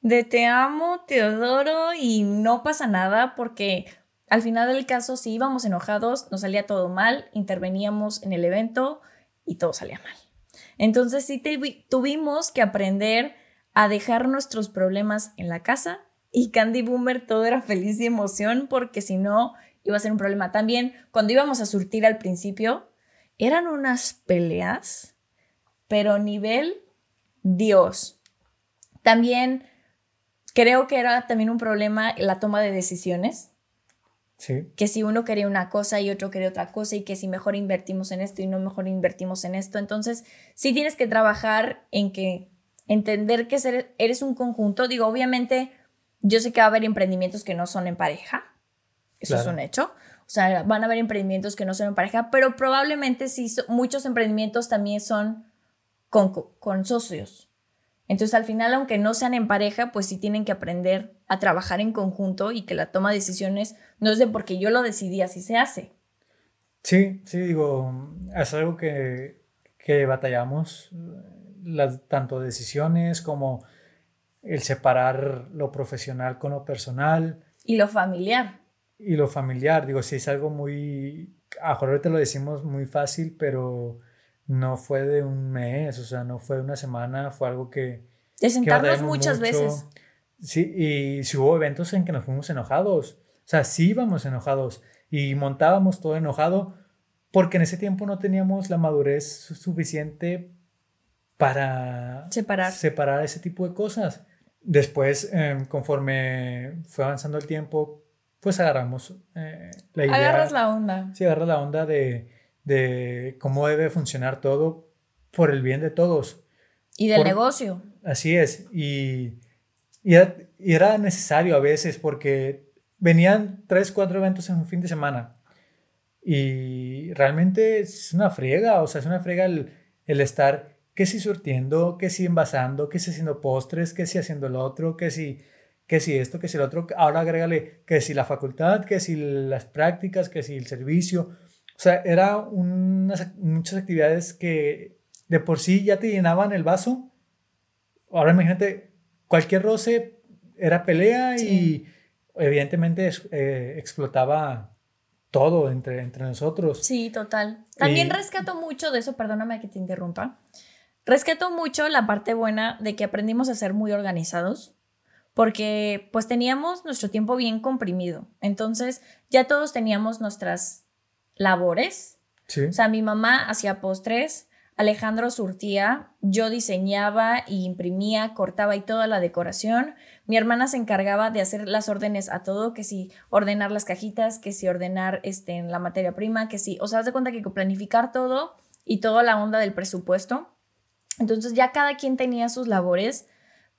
de te amo, te adoro y no pasa nada porque al final del caso si íbamos enojados, nos salía todo mal, interveníamos en el evento y todo salía mal. Entonces sí tuvimos que aprender a dejar nuestros problemas en la casa y Candy Boomer todo era feliz y emoción porque si no iba a ser un problema. También cuando íbamos a surtir al principio eran unas peleas, pero nivel Dios. También creo que era también un problema la toma de decisiones sí, que si uno quería una cosa y otro quería otra cosa y que si mejor invertimos en esto y no mejor invertimos en esto. Entonces, sí tienes que trabajar en que entender que ser- eres un conjunto. Digo, obviamente, yo sé que va a haber emprendimientos que no son en pareja. Eso es un hecho. O sea, van a haber emprendimientos que no son en pareja, pero probablemente sí, so- muchos emprendimientos también son con, co- con socios. Entonces, al final, aunque no sean en pareja, pues sí tienen que aprender a trabajar en conjunto y que la toma de decisiones no es de porque yo lo decidí, así se hace. sí, sí, digo, es algo que, que batallamos, las, tanto decisiones como el separar lo profesional con lo personal. Y lo familiar. Y lo familiar, digo, sí es algo muy, a mejor ahorita lo decimos muy fácil, pero no fue de un mes, o sea, no fue de una semana, fue algo que... De que sentarnos batallamos muchas mucho. veces. Sí, y si hubo eventos en que nos fuimos enojados, o sea, sí íbamos enojados y montábamos todo enojado porque en ese tiempo no teníamos la madurez su- suficiente para Separar. separar ese tipo de cosas. Después, eh, conforme fue avanzando el tiempo, pues agarramos eh, la idea. Agarras la onda. Sí, agarras la onda de, de cómo debe funcionar todo por el bien de todos. Y del Por- negocio. Así es. Y, y era, y era necesario a veces porque venían tres, cuatro eventos en un fin de semana. Y realmente es una friega, o sea, es una friega el, el estar que si surtiendo, que si envasando, que si haciendo postres, que si haciendo lo otro, que si, que si esto, que si lo otro. Ahora agrégale que si la facultad, que si las prácticas, que si el servicio. O sea, era unas, muchas actividades que de por sí ya te llenaban el vaso. Ahora imagínate, cualquier roce era pelea Sí. y evidentemente eh, explotaba todo entre, entre nosotros. Sí, total. También Y- rescato mucho de eso, perdóname que te interrumpa. Rescato mucho la parte buena de que aprendimos a ser muy organizados, porque pues teníamos nuestro tiempo bien comprimido. Entonces ya todos teníamos nuestras labores Sí. O sea, mi mamá hacía postres, Alejandro surtía, yo diseñaba y imprimía, cortaba y toda la decoración. Mi hermana se encargaba de hacer las órdenes a todo, que si ordenar las cajitas, que si ordenar este, la materia prima, que si, o sea, haz de cuenta que planificar todo y toda la onda del presupuesto. Entonces ya cada quien tenía sus labores,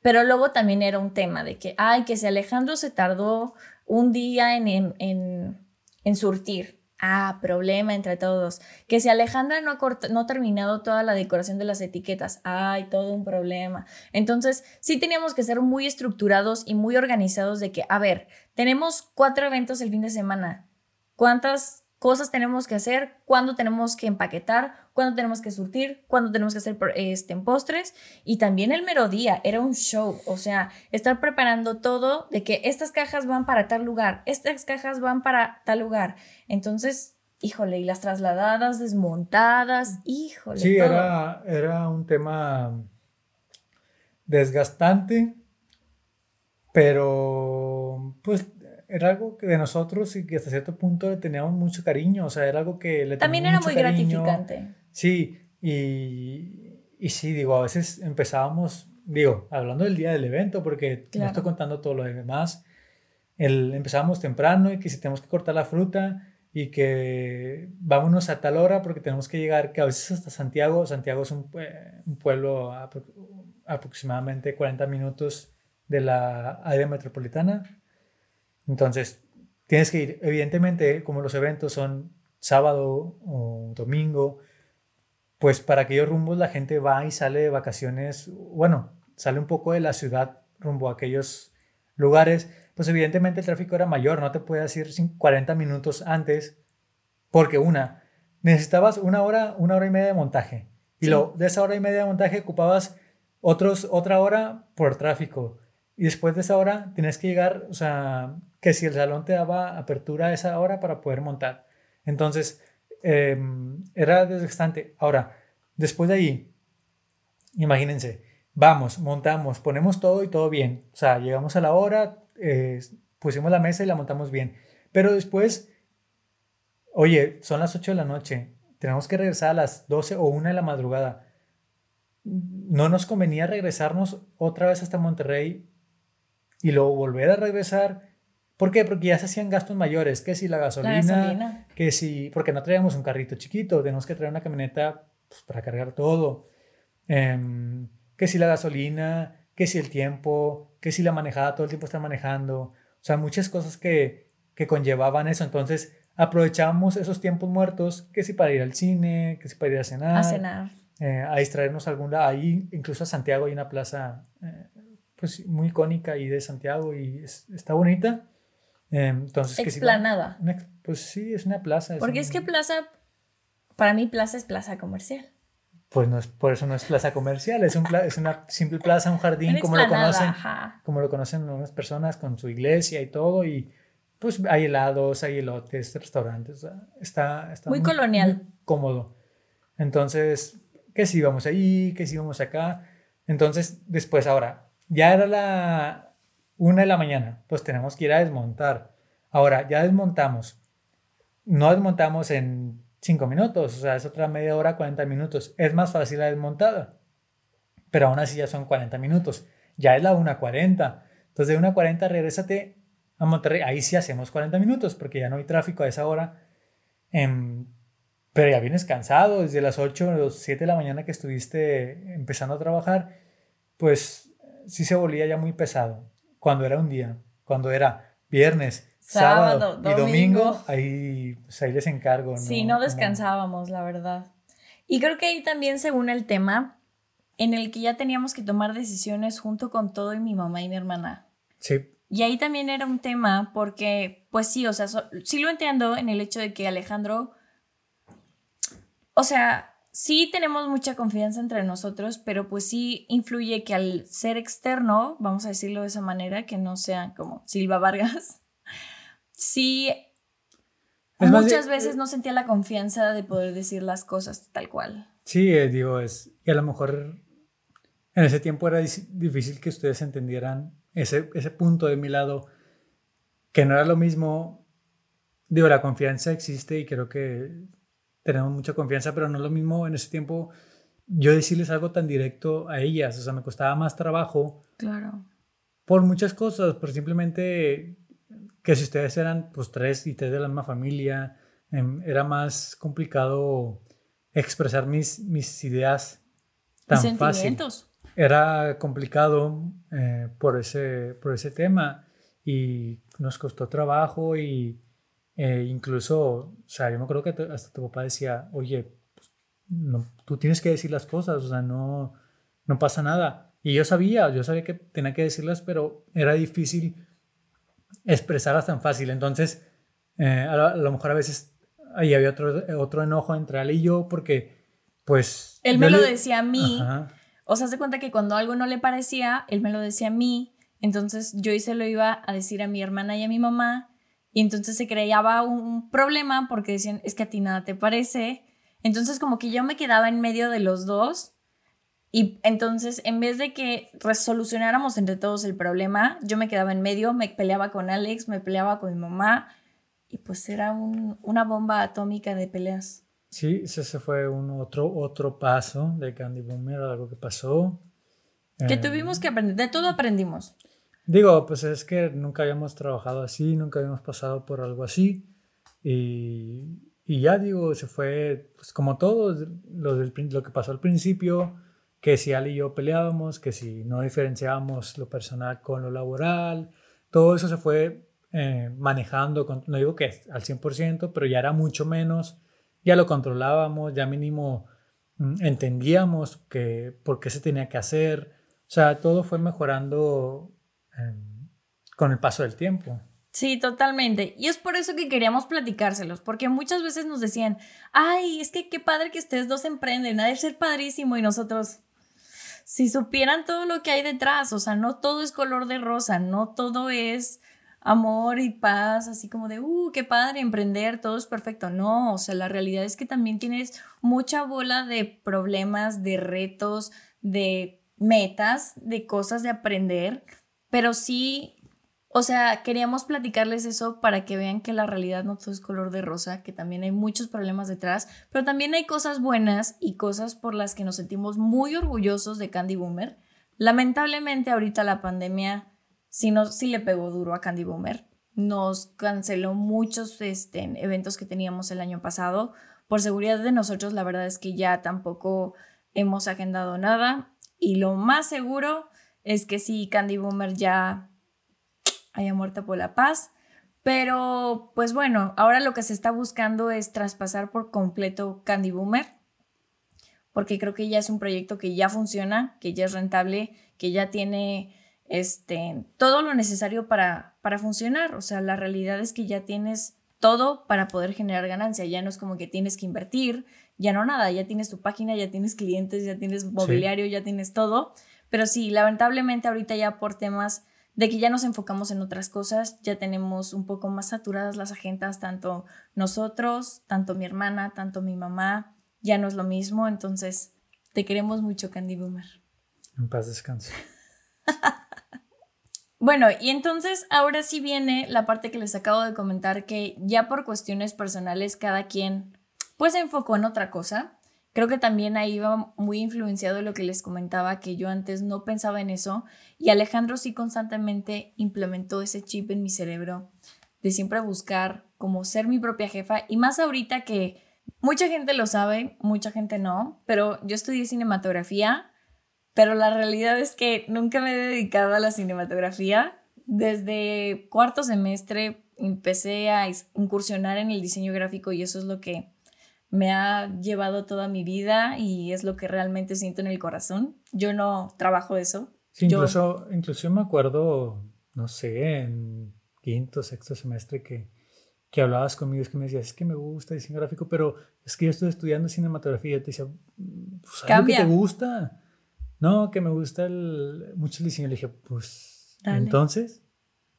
pero luego también era un tema de que, ay, que si Alejandro se tardó un día en, en, en, surtir, Ah, problema entre todos. Que si Alejandra no ha, no ha terminado toda la decoración de las etiquetas, ay, todo un problema. Entonces, sí teníamos que ser muy estructurados y muy organizados de que, a ver, tenemos cuatro eventos el fin de semana. ¿Cuántas cosas tenemos que hacer? ¿Cuándo tenemos que empaquetar? ¿Cuándo tenemos que surtir? ¿Cuándo tenemos que hacer este, en postres? Y también el merodía, era un show. O sea, estar preparando todo de que estas cajas van para tal lugar, estas cajas van para tal lugar. Entonces, híjole, y las trasladadas, desmontadas, híjole. Sí, todo. era, era un tema desgastante, pero pues era algo que de nosotros y que hasta cierto punto le teníamos mucho cariño, o sea, era algo que le También teníamos era mucho muy cariño. gratificante. Sí, y, y sí, digo, a veces empezábamos, digo, hablando del día del evento, porque no Claro. estoy contando todo lo demás, el, empezábamos temprano y que si tenemos que cortar la fruta y que vámonos a tal hora porque tenemos que llegar, que a veces hasta Santiago, Santiago es un, pue- un pueblo a apro- aproximadamente 40 minutos de la área metropolitana, entonces tienes que ir, evidentemente, como los eventos son sábado o domingo, pues para aquellos rumbos la gente va y sale de vacaciones, bueno, sale un poco de la ciudad rumbo a aquellos lugares, pues evidentemente el tráfico era mayor, no te puedes ir sin 40 minutos antes, porque una, necesitabas una hora, una hora y media de montaje, y Sí. luego de esa hora y media de montaje ocupabas otros, otra hora por tráfico, y después de esa hora tienes que llegar, o sea, que si el salón te daba apertura a esa hora para poder montar. Entonces, eh, era desgastante. Ahora, después de ahí, imagínense, vamos, montamos, ponemos todo y todo bien. O sea, llegamos a la hora, eh, pusimos la mesa y la montamos bien. Pero después, oye, son las 8 de la noche, tenemos que regresar a las 12 o 1 de la madrugada. No nos convenía regresarnos otra vez hasta Monterrey y luego volver a regresar. ¿Por qué? Porque ya se hacían gastos mayores, que si la La gasolina, gasolina. que si, porque no traíamos un carrito chiquito, tenemos que traer una camioneta pues, para cargar todo, Em, que si la gasolina, que si el tiempo, que si la manejada, todo el tiempo estar manejando, o sea, muchas cosas que, que conllevaban eso, entonces aprovechábamos esos tiempos muertos, que si para ir al cine, que si para ir a cenar, A cenar. eh, a distraernos algún lado, ahí incluso a Santiago hay una plaza eh, pues muy icónica ahí de Santiago y es- está bonita. Entonces, que si Explanada. una ex- pues sí, es una plaza. Porque es que plaza, para mí plaza es plaza comercial. Pues no es, por eso no es plaza comercial, es, un pla- es una simple plaza, un jardín, Una como lo conocen, ajá. como lo conocen algunas personas con su iglesia y todo, y pues hay helados, hay elotes, restaurantes, o sea, está, está Muy colonial. muy cómodo. Entonces, que si vamos ahí, que si vamos acá. Entonces, después ahora, ya era la una de la mañana, pues tenemos que ir a desmontar. Ahora, ya desmontamos. No desmontamos en cinco minutos, o sea, es otra media hora, 40 minutos. Es más fácil la desmontada, pero aún así ya son 40 minutos. Ya es la 1.40. Entonces, de 1.40 regrésate a Monterrey. Ahí sí hacemos 40 minutos, porque ya no hay tráfico a esa hora. Em, pero ya vienes cansado desde las 8 o 7 de la mañana que estuviste empezando a trabajar, pues sí se volvía ya muy pesado. Cuando era un día, cuando era viernes, sábado, Sábado, y domingo, ahí, pues ahí les encargo. Sí, ¿no? no Como- descansábamos, la verdad. Y creo que ahí también según el tema en el que ya teníamos que tomar decisiones junto con todo y mi mamá y mi hermana. Sí, Y ahí también era un tema porque, pues sí, o sea, so- sí lo entiendo en el hecho de que Alejandro, o sea, sí tenemos mucha confianza entre nosotros, pero pues sí influye que al ser externo, vamos a decirlo de esa manera, que no sea como Silva Vargas, sí, Es muchas eh, veces no sentía la confianza de poder decir las cosas tal cual. Sí, eh, digo, es, y a lo mejor en ese tiempo era difícil que ustedes entendieran ese, ese punto de mi lado, que no era lo mismo, digo, la confianza existe y creo que tenemos mucha confianza, pero no es lo mismo en ese tiempo yo decirles algo tan directo a ellas, o sea, me costaba más trabajo. Claro. Por muchas cosas, por simplemente que si ustedes eran pues tres y tres de la misma familia, em, era más complicado expresar mis, mis ideas tan sentimientos. Era complicado eh, por, ese, por ese tema y nos costó trabajo y eh, incluso, o sea, yo me acuerdo que hasta tu papá decía, oye, pues, no, tú tienes que decir las cosas, o sea, no, no pasa nada. Y yo sabía, yo sabía que tenía que decirlas, pero era difícil expresarlas tan fácil. Entonces, eh, a, lo mejor a veces ahí había otro, otro enojo entre él y yo porque, pues... Él me lo decía a mí. O sea, se cuenta que cuando algo no le parecía, él me lo decía a mí. Entonces yo se lo iba a decir a mi hermana y a mi mamá. Y entonces se creaba un problema porque decían, es que a ti nada te parece. Entonces como que yo me quedaba en medio de los dos. Y entonces en vez de que resolucionáramos entre todos el problema, yo me quedaba en medio, me peleaba con Alex, me peleaba con mi mamá. Y pues era una bomba atómica de peleas. Sí, ese fue un otro, otro paso de Candy Boomer, algo que pasó. Que eh, tuvimos que aprender, de todo aprendimos. Digo, pues es que nunca habíamos trabajado así, nunca habíamos pasado por algo así. Y, y ya digo, se fue, pues como todo, lo, del, lo que pasó al principio, que si Ali y yo peleábamos, que si no diferenciábamos lo personal con lo laboral, todo eso se fue eh, manejando, no digo que al 100%, pero ya era mucho menos ya lo controlábamos, ya mínimo mm, entendíamos que, por qué se tenía que hacer. O sea, todo fue mejorando em, con el paso del tiempo. Sí, totalmente. Y es por eso que queríamos platicárselos, porque muchas veces nos decían, ay, es que qué padre que ustedes dos emprenden, ha de ser padrísimo y nosotros, si supieran todo lo que hay detrás, o sea, no todo es color de rosa, no todo es amor y paz, así como de, uh, qué padre emprender, todo es perfecto. No, o sea, la realidad es que también tienes mucha bola de problemas, de retos, de metas, de cosas de aprender, pero sí, o sea, queríamos platicarles eso para que vean que la realidad no todo es color de rosa, que también hay muchos problemas detrás, pero también hay cosas buenas y cosas por las que nos sentimos muy orgullosos de Candy Boomer. Lamentablemente ahorita la pandemia sí, sí le pegó duro a Candy Boomer. Nos canceló muchos este, eventos que teníamos el año pasado. Por seguridad de nosotros, la verdad es que ya tampoco hemos agendado nada. Y lo más seguro es que sí, Candy Boomer ya haya muerto por la paz. Pero, pues bueno, ahora lo que se está buscando es traspasar por completo Candy Boomer, porque creo que ya es un proyecto que ya funciona, que ya es rentable, que ya tiene este, todo lo necesario para, para funcionar. O sea, la realidad es que ya tienes todo para poder generar ganancia. Ya no es como que tienes que invertir, ya no nada, ya tienes tu página, ya tienes clientes, ya tienes mobiliario, ya tienes todo. Pero sí, lamentablemente ahorita ya por temas de que ya nos enfocamos en otras cosas, ya tenemos un poco más saturadas las agendas, tanto nosotros, tanto mi hermana, tanto mi mamá, ya no es lo mismo, entonces te queremos mucho, Candy Boomer. En paz descanse. Bueno, y entonces ahora sí viene la parte que les acabo de comentar que ya por cuestiones personales cada quien pues se enfocó en otra cosa. Creo que también ahí va muy influenciado lo que les comentaba, que yo antes no pensaba en eso y Alejandro sí constantemente implementó ese chip en mi cerebro de siempre buscar como ser mi propia jefa y más ahorita que mucha gente lo sabe, mucha gente no, pero yo estudié cinematografía pero la realidad es que nunca me he dedicado a la cinematografía. Desde cuarto semestre empecé a incursionar en el diseño gráfico y eso es lo que me ha llevado toda mi vida y es lo que realmente siento en el corazón. Yo no trabajo eso. Sí, incluso, incluso me acuerdo, no sé, en quinto, sexto semestre que, que hablabas conmigo, es que me decías, es que me gusta diseño gráfico, pero es que yo estoy estudiando cinematografía y te decía, pues, ¿sabes que te gusta? no, que me gusta el, mucho el diseño. Le dije, pues, entonces,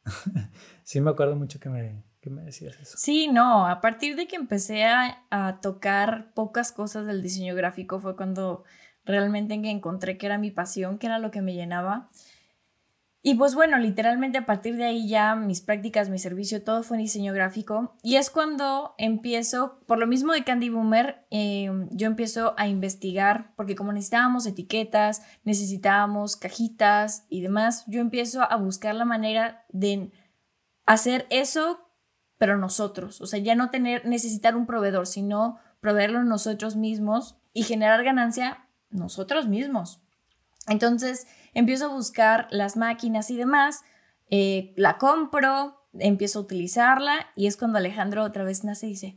sí me acuerdo mucho que me, me decías eso. Sí, no, a partir de que empecé a, a, tocar pocas cosas del diseño gráfico fue cuando realmente encontré que era mi pasión, que era lo que me llenaba. Y pues bueno, literalmente a partir de ahí ya mis prácticas, mi servicio, todo fue en diseño gráfico. Y es cuando empiezo, por lo mismo de Candy Boomer, eh, yo empiezo a investigar, porque como necesitábamos etiquetas, necesitábamos cajitas y demás, yo empiezo a buscar la manera de hacer eso, pero nosotros. O sea, ya no tener, necesitar un proveedor, sino proveerlo nosotros mismos y generar ganancia nosotros mismos. Entonces, empiezo a buscar las máquinas y demás, eh, la compro, empiezo a utilizarla y es cuando Alejandro otra vez nace y dice,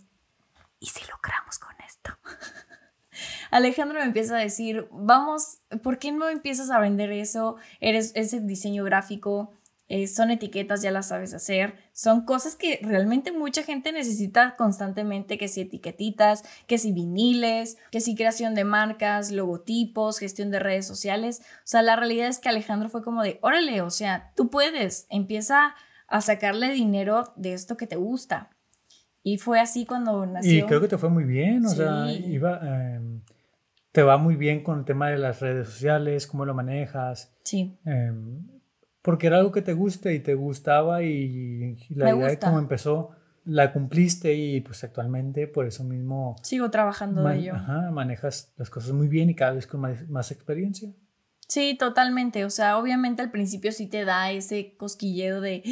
¿y si lucramos con esto? Alejandro me empieza a decir, vamos, ¿por qué no empiezas a vender eso? Eres ese diseño gráfico, eh, son etiquetas, ya las sabes hacer, son cosas que realmente mucha gente necesita constantemente, que si etiquetitas, que si viniles, que si creación de marcas, logotipos, gestión de redes sociales. O sea, la realidad es que Alejandro fue como de, órale, o sea, tú puedes, empieza a sacarle dinero de esto que te gusta. Y fue así cuando nació. Y creo que te fue muy bien, o sea, iba, em, te va muy bien con el tema de las redes sociales, cómo lo manejas. Sí. Em, porque era algo que te guste y te gustaba y, la idea de cómo empezó la cumpliste y pues actualmente por eso mismo sigo trabajando de ello. Ajá, manejas las cosas muy bien y cada vez con más, experiencia. Sí, totalmente. O sea, obviamente al principio sí te da ese cosquilleo de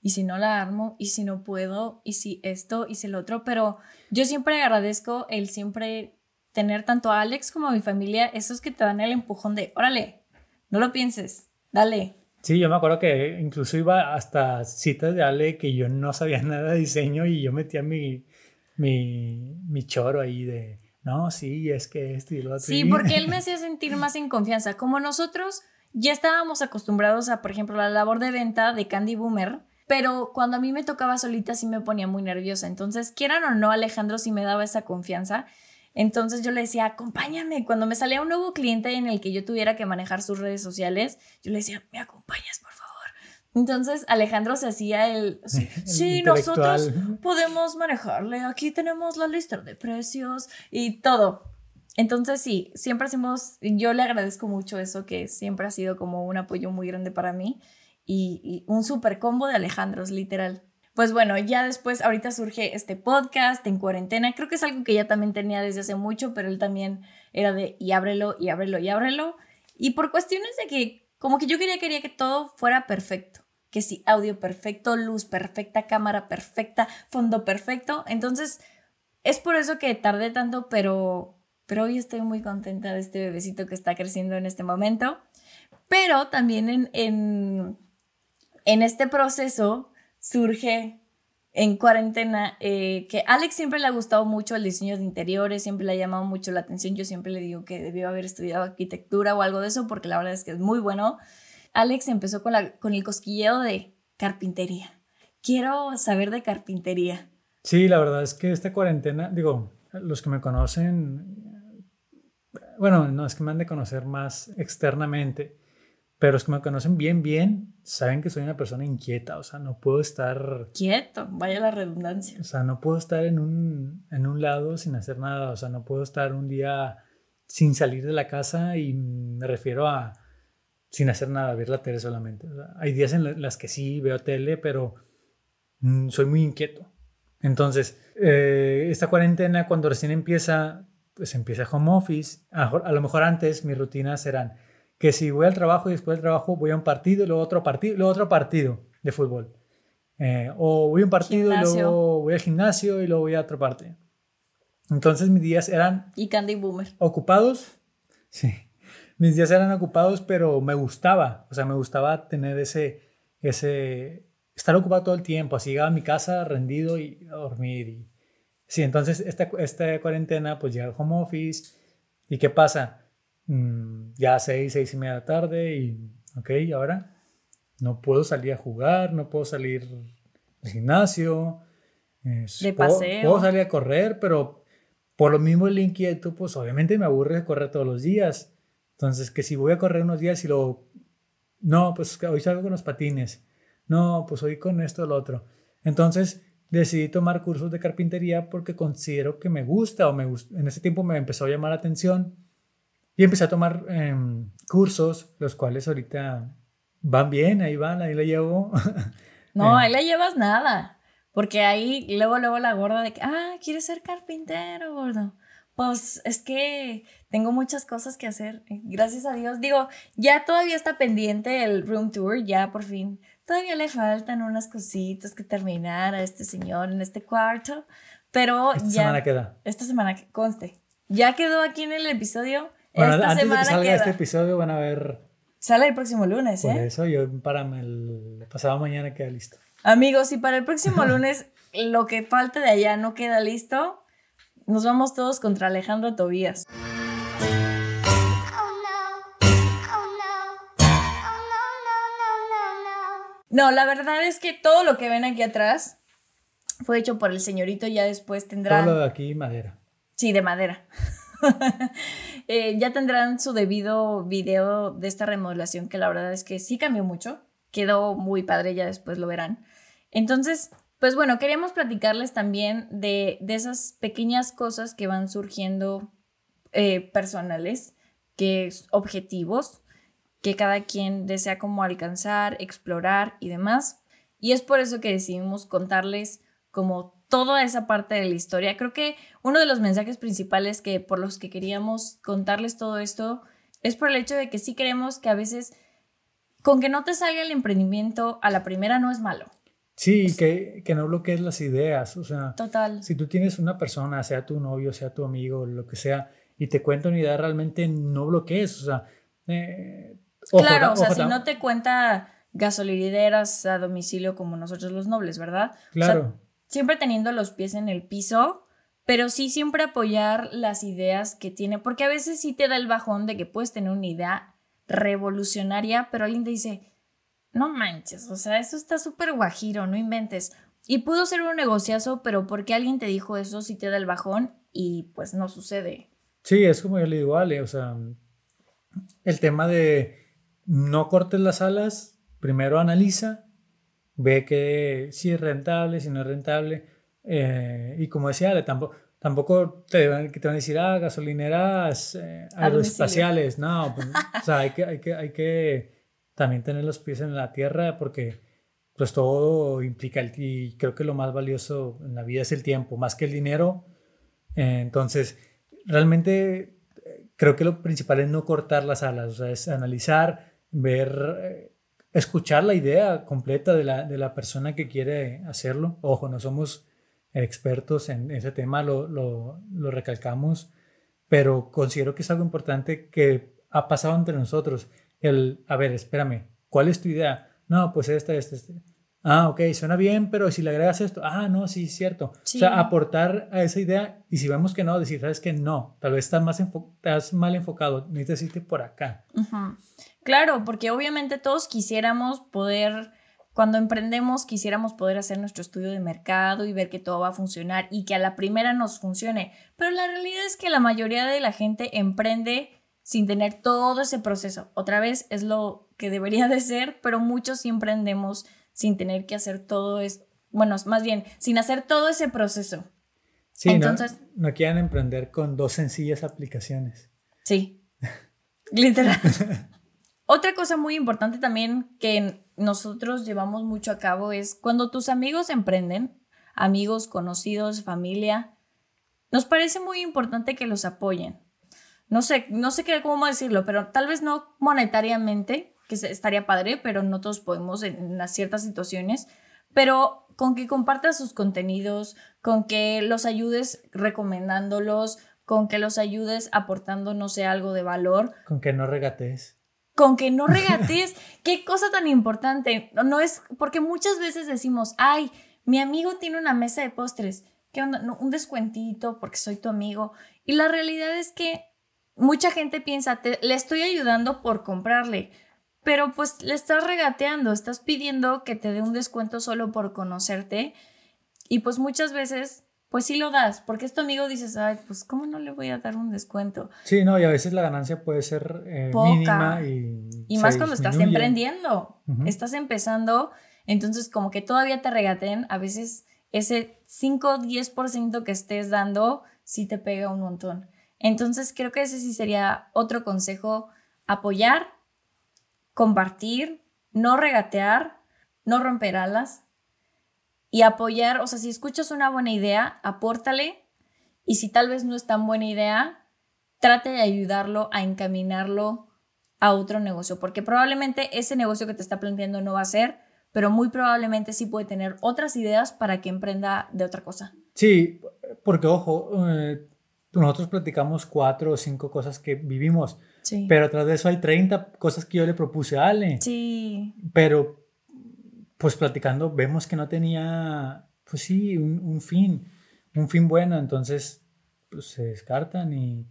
y si no la armo, y si no puedo, y si esto, y si el otro, pero yo siempre agradezco el siempre tener tanto a Alex como a mi familia, esos que te dan el empujón de, órale, no lo pienses, dale, Sí, yo me acuerdo que incluso iba hasta citas de Ale que yo no sabía nada de diseño y yo metía mi, mi, mi choro ahí de, no, sí, es que esto y lo otro. Sí, porque él me hacía sentir más en confianza. Como nosotros ya estábamos acostumbrados a, por ejemplo, la labor de venta de Candy Boomer, pero cuando a mí me tocaba solita sí me ponía muy nerviosa. Entonces, quieran o no, Alejandro sí me daba esa confianza. Entonces yo le decía, acompáñame. Cuando me salía un nuevo cliente en el que yo tuviera que manejar sus redes sociales, yo le decía, ¿me acompañas, por favor? Entonces Alejandro se hacía el, sí, nosotros podemos manejarle. Aquí tenemos la lista de precios y todo. Entonces sí, siempre hacemos, yo le agradezco mucho eso, que siempre ha sido como un apoyo muy grande para mí y, y un super combo de Alejandros, literal. Pues bueno, ya después, ahorita surge este podcast en cuarentena. Creo que es algo que ya también tenía desde hace mucho, pero él también era de y ábrelo, y ábrelo, y ábrelo. Y por cuestiones de que, como que yo quería, quería que todo fuera perfecto. Que sí, audio perfecto, luz perfecta, cámara perfecta, fondo perfecto. Entonces, es por eso que tardé tanto, pero, pero hoy estoy muy contenta de este bebecito que está creciendo en este momento. Pero también en, en, en este proceso surge en cuarentena, eh, que Alex siempre le ha gustado mucho el diseño de interiores, siempre le ha llamado mucho la atención. Yo siempre le digo que debió haber estudiado arquitectura o algo de eso, porque la verdad es que es muy bueno. Alex empezó con, la, con el cosquilleo de carpintería. Quiero saber de carpintería. Sí, la verdad es que esta cuarentena, digo, los que me conocen, bueno, no es que me han de conocer más externamente, pero los que me conocen bien, bien, saben que soy una persona inquieta, o sea, no puedo estar... Quieto, vaya la redundancia. O sea, no puedo estar en un, en un lado sin hacer nada, o sea, no puedo estar un día sin salir de la casa y me refiero a sin hacer nada, ver la tele solamente. hay días en las que sí veo tele, pero mm, soy muy inquieto. Entonces, eh, esta cuarentena, cuando recién empieza, pues empieza home office. A, a lo mejor antes mis rutinas eran que si voy al trabajo y después del trabajo voy a un partido y luego otro partido, luego otro partido de fútbol. Eh, o voy a un partido y luego voy al gimnasio y luego voy a otra parte. Entonces mis días eran... Y Candy Boomer. Ocupados. Sí. Mis días eran ocupados, pero me gustaba. O sea, me gustaba tener ese... ese estar ocupado todo el tiempo. Así llegaba a mi casa rendido y a dormir. Y, sí, entonces esta, esta cuarentena pues llega al home office. ¿Y qué pasa? Mm, ya seis, seis y media de la tarde y, ok, ahora no puedo salir a jugar, no puedo salir al gimnasio. de paseo. Puedo, salir a correr, pero por lo mismo el inquieto, pues obviamente me aburre correr todos los días. Entonces, que si voy a correr unos días y luego, no, pues hoy salgo con los patines, no, pues hoy con esto o lo otro. Entonces, decidí tomar cursos de carpintería porque considero que me gusta o me gusta. En ese tiempo me empezó a llamar la atención y empecé a tomar em, cursos, los cuales ahorita van bien, ahí van, ahí la llevo. No, Eh. ahí la llevas nada. Porque ahí luego, luego la gorda de que, ah, ¿quieres ser carpintero, gordo? Pues es que tengo muchas cosas que hacer. Gracias a Dios. Digo, ya todavía está pendiente el room tour, ya por fin. Todavía le faltan unas cositas que terminar a este señor en este cuarto. Pero Esta ya. semana queda. Esta semana, que conste. Ya quedó aquí en el episodio. Bueno, esta antes de que salga queda. este episodio van a ver Sale el próximo lunes, por ¿eh? eso. Yo para el pasado mañana queda listo. Amigos, si para el próximo lunes lo que falta de allá no queda listo, nos vamos todos contra Alejandro Tobías. No, la verdad es que todo lo que ven aquí atrás fue hecho por el señorito, ya después Todo tendrán... lo de aquí, madera. Sí, de madera. Eh, ya tendrán su debido video de esta remodelación que la verdad es que sí cambió mucho. Quedó muy padre, ya después lo verán. Entonces, pues bueno, queríamos platicarles también de, de esas pequeñas cosas que van surgiendo eh, personales, que objetivos, que cada quien desea alcanzar, explorar y demás. Y es por eso que decidimos contarles como toda esa parte de la historia. Creo que uno de los mensajes principales que por los que queríamos contarles todo esto es por el hecho de que sí queremos que a veces con que no te salga el emprendimiento a la primera no es malo. Sí, que, que no bloquees las ideas. O sea, Total. si tú tienes una persona, sea tu novio, sea tu amigo, lo que sea, y te cuenta una idea, realmente no bloquees. O sea, eh, ojo, claro, o sea, ojo, si no te cuenta gasolineras a domicilio como nosotros los nobles, ¿verdad? O sea, Claro. Siempre teniendo los pies en el piso, pero sí siempre apoyar las ideas que tiene, porque a veces sí te da el bajón de que puedes tener una idea revolucionaria, pero alguien te dice, no manches, o sea, eso está súper guajiro, no inventes. Y pudo ser un negociazo, pero porque alguien te dijo eso, sí te da el bajón y pues no sucede. Sí, es como yo le digo Ale, o sea, el tema de no cortes las alas, primero analiza, ve que si es rentable, si no es rentable, eh, y como decía Ale, tampoco, tampoco te, van- te van a decir, ah, gasolineras eh, aeroespaciales, no, pues, o sea, hay que, hay, que, hay que también tener los pies en la tierra porque pues todo implica, el, y creo que lo más valioso en la vida es el tiempo, más que el dinero, eh, entonces realmente eh, creo que lo principal es no cortar las alas, o sea, es analizar, ver, eh, escuchar la idea completa de la, de la persona que quiere hacerlo. Ojo, no somos expertos en ese tema, lo, lo, lo recalcamos, pero considero que es algo importante que ha pasado entre nosotros. El, a ver, espérame, ¿cuál es tu idea? No, pues esta, esta, esta. Ah, ok, suena bien, pero si le agregas esto, ah, no, sí, es cierto. Sí. O sea, aportar a esa idea y si vemos que no, decir, sabes que no, tal vez estás, más estás mal enfocado, necesitas irte por acá. Ujú. Claro, porque obviamente todos quisiéramos poder, cuando emprendemos, quisiéramos poder hacer nuestro estudio de mercado y ver que todo va a funcionar y que a la primera nos funcione. Pero la realidad es que la mayoría de la gente emprende sin tener todo ese proceso. Otra vez es lo que debería de ser, pero muchos sí emprendemos sin tener que hacer todo es bueno, más bien, sin hacer todo ese proceso. Sí, no- Entonces- no, quieran emprender con dos sencillas aplicaciones. Sí, literal. Otra cosa muy importante también que nosotros llevamos mucho a cabo es cuando tus amigos emprenden, amigos, conocidos, familia, nos parece muy importante que los apoyen. No sé, no sé cómo decirlo, pero tal vez no monetariamente, que estaría padre, pero no todos podemos en, las ciertas situaciones, pero con que compartas sus contenidos, con que los ayudes recomendándolos, con que los ayudes aportando, no sé, algo de valor, Con que no regatees. con que no regatees. Qué cosa tan importante. No, no es porque muchas veces decimos, ay, mi amigo tiene una mesa de postres. ¿Qué onda? No, un descuentito porque soy tu amigo. Y la realidad es que mucha gente piensa, te, le estoy ayudando por comprarle. Pero pues le estás regateando, estás pidiendo que te dé un descuento solo por conocerte. Y pues muchas veces, pues sí lo das, porque es tu amigo, dices, ay, pues ¿cómo no le voy a dar un descuento? Sí, no, y a veces la ganancia puede ser eh, Poca. mínima y. Y más cuando estás emprendiendo, estás empezando, entonces como que todavía te regaten, a veces ese 5 o 10% que estés dando sí te pega un montón. Entonces creo que ese sí sería otro consejo, apoyar, compartir, no regatear, no romper alas y apoyar, o sea, si escuchas una buena idea, apórtale y si tal vez no es tan buena idea, trate de ayudarlo a encaminarlo a otro negocio, porque probablemente ese negocio que te está planteando no va a ser, pero muy probablemente sí puede tener otras ideas para que emprenda de otra cosa. Sí, porque ojo, eh, nosotros platicamos cuatro o cinco cosas que vivimos, Sí. pero tras de eso hay 30 cosas que yo le propuse a Ale. sí. Pero, pues platicando, vemos que no tenía, pues sí, un, un fin, un fin bueno, entonces, pues se descartan y,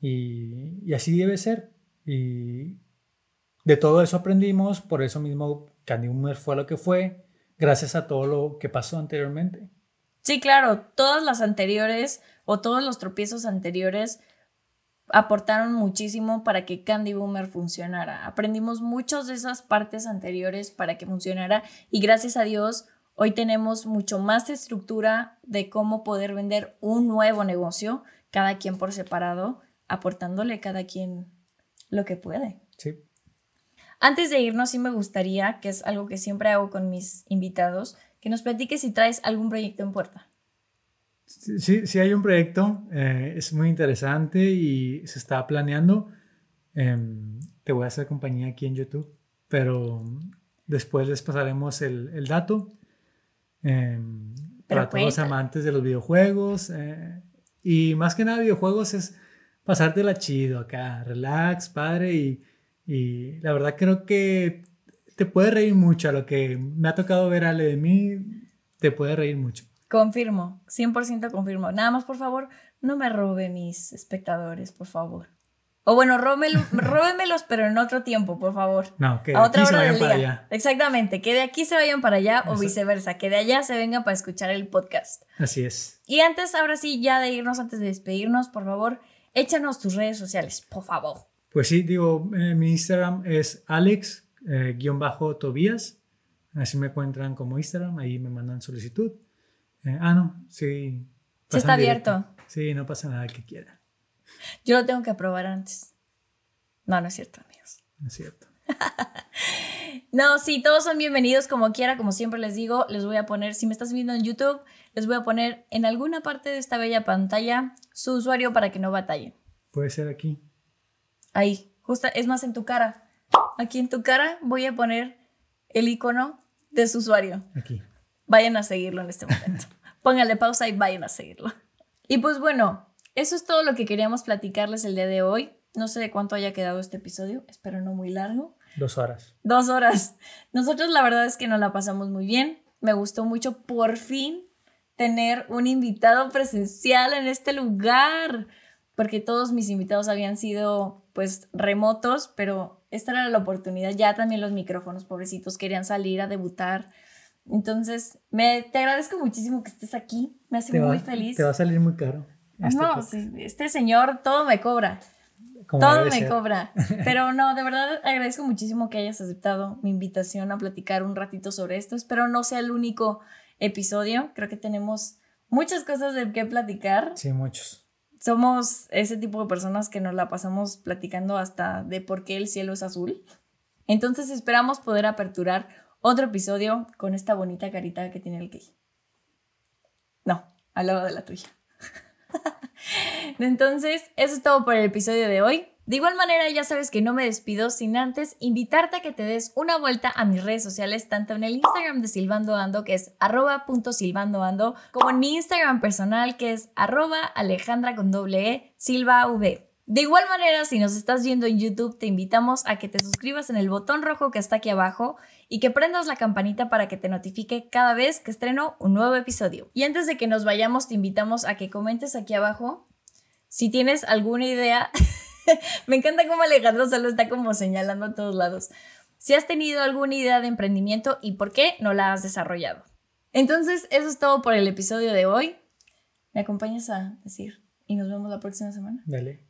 y, y así debe ser. Y de todo eso aprendimos, por eso mismo Candy Boomer fue lo que fue, gracias a todo lo que pasó anteriormente. Sí, claro, todas las anteriores o todos los tropiezos anteriores aportaron muchísimo para que Candy Boomer funcionara. Aprendimos muchas de esas partes anteriores para que funcionara y gracias a Dios hoy tenemos mucho más estructura de cómo poder vender un nuevo negocio, cada quien por separado, aportándole cada quien lo que puede. Sí. Antes de irnos, sí me gustaría, que es algo que siempre hago con mis invitados, que nos platiques si traes algún proyecto en puerta. Sí, sí, hay un proyecto, eh, es muy interesante y se está planeando. Em, te voy a hacer compañía aquí en YouTube, pero después les pasaremos el, el dato. Em, para todos los amantes de los videojuegos. eh, y más que nada videojuegos es pasártela chido acá, relax, padre. Y, y la verdad creo que te puede reír mucho a lo que me ha tocado ver Ale de mí, te puede reír mucho. Confirmo, 100% confirmo. Nada más, por favor, no me robe mis espectadores, por favor. O bueno, róbemelo- róbemelos, pero en otro tiempo, por favor. No, que a otra aquí se hora vayan del para día. allá. Exactamente, que de aquí se vayan para allá o viceversa, que de allá se vengan para escuchar el podcast. Así es. Y antes, ahora sí, ya de irnos, antes de despedirnos, por favor, échanos tus redes sociales, por favor. Pues sí, digo, eh, mi Instagram es alex-tobías. Así me encuentran como Instagram, ahí me mandan solicitud. Eh, ah, no, sí. Sí está directo. abierto. Sí, no pasa nada que quiera. Yo lo tengo que aprobar antes. No, no es cierto, amigos. No es cierto. No, sí, todos son bienvenidos como quiera, como siempre les digo, les voy a poner, si me estás viendo en YouTube, les voy a poner en alguna parte de esta bella pantalla su usuario para que no batallen. Puede ser aquí. Ahí, justo, es más en tu cara. Aquí en tu cara voy a poner el icono de su usuario. Aquí. Vayan a seguirlo en este momento. Pónganle pausa y vayan a seguirlo. Y pues bueno, eso es todo lo que queríamos platicarles el día de hoy. No sé de cuánto haya quedado este episodio, espero no muy largo. Dos horas. Dos horas. Nosotros la verdad es que nos la pasamos muy bien. Me gustó mucho por fin tener un invitado presencial en este lugar, porque todos mis invitados habían sido pues remotos, pero esta era la oportunidad. Ya también los micrófonos, pobrecitos, querían salir a debutar. Entonces, me, te agradezco muchísimo que estés aquí. Me hace Te va, muy feliz. te va a salir muy caro. este no, sí, este señor todo me cobra. como Todo me ser. cobra. Pero no, de verdad agradezco muchísimo que hayas aceptado mi invitación a platicar un ratito sobre esto. Espero no sea el único episodio. Creo que tenemos muchas cosas de qué platicar. Sí, muchos. Somos ese tipo de personas que nos la pasamos platicando hasta de por qué el cielo es azul. Entonces esperamos poder aperturar otro episodio con esta bonita carita que tiene el gay. No, al lado de la tuya. Entonces, eso es todo por el episodio de hoy. De igual manera, ya sabes que no me despido sin antes invitarte a que te des una vuelta a mis redes sociales, tanto en el Instagram de Silvando Ando, que es arroba como en mi Instagram personal, que es arroba alejandra con doble e, silva v. De igual manera, si nos estás viendo en YouTube, te invitamos a que te suscribas en el botón rojo que está aquí abajo y que prendas la campanita para que te notifique cada vez que estreno un nuevo episodio. Y antes de que nos vayamos, te invitamos a que comentes aquí abajo si tienes alguna idea. Me encanta cómo Alejandro solo está como señalando a todos lados. Si has tenido alguna idea de emprendimiento y por qué no la has desarrollado. Entonces, eso es todo por el episodio de hoy. ¿Me acompañas a decir? Y nos vemos la próxima semana. Dale.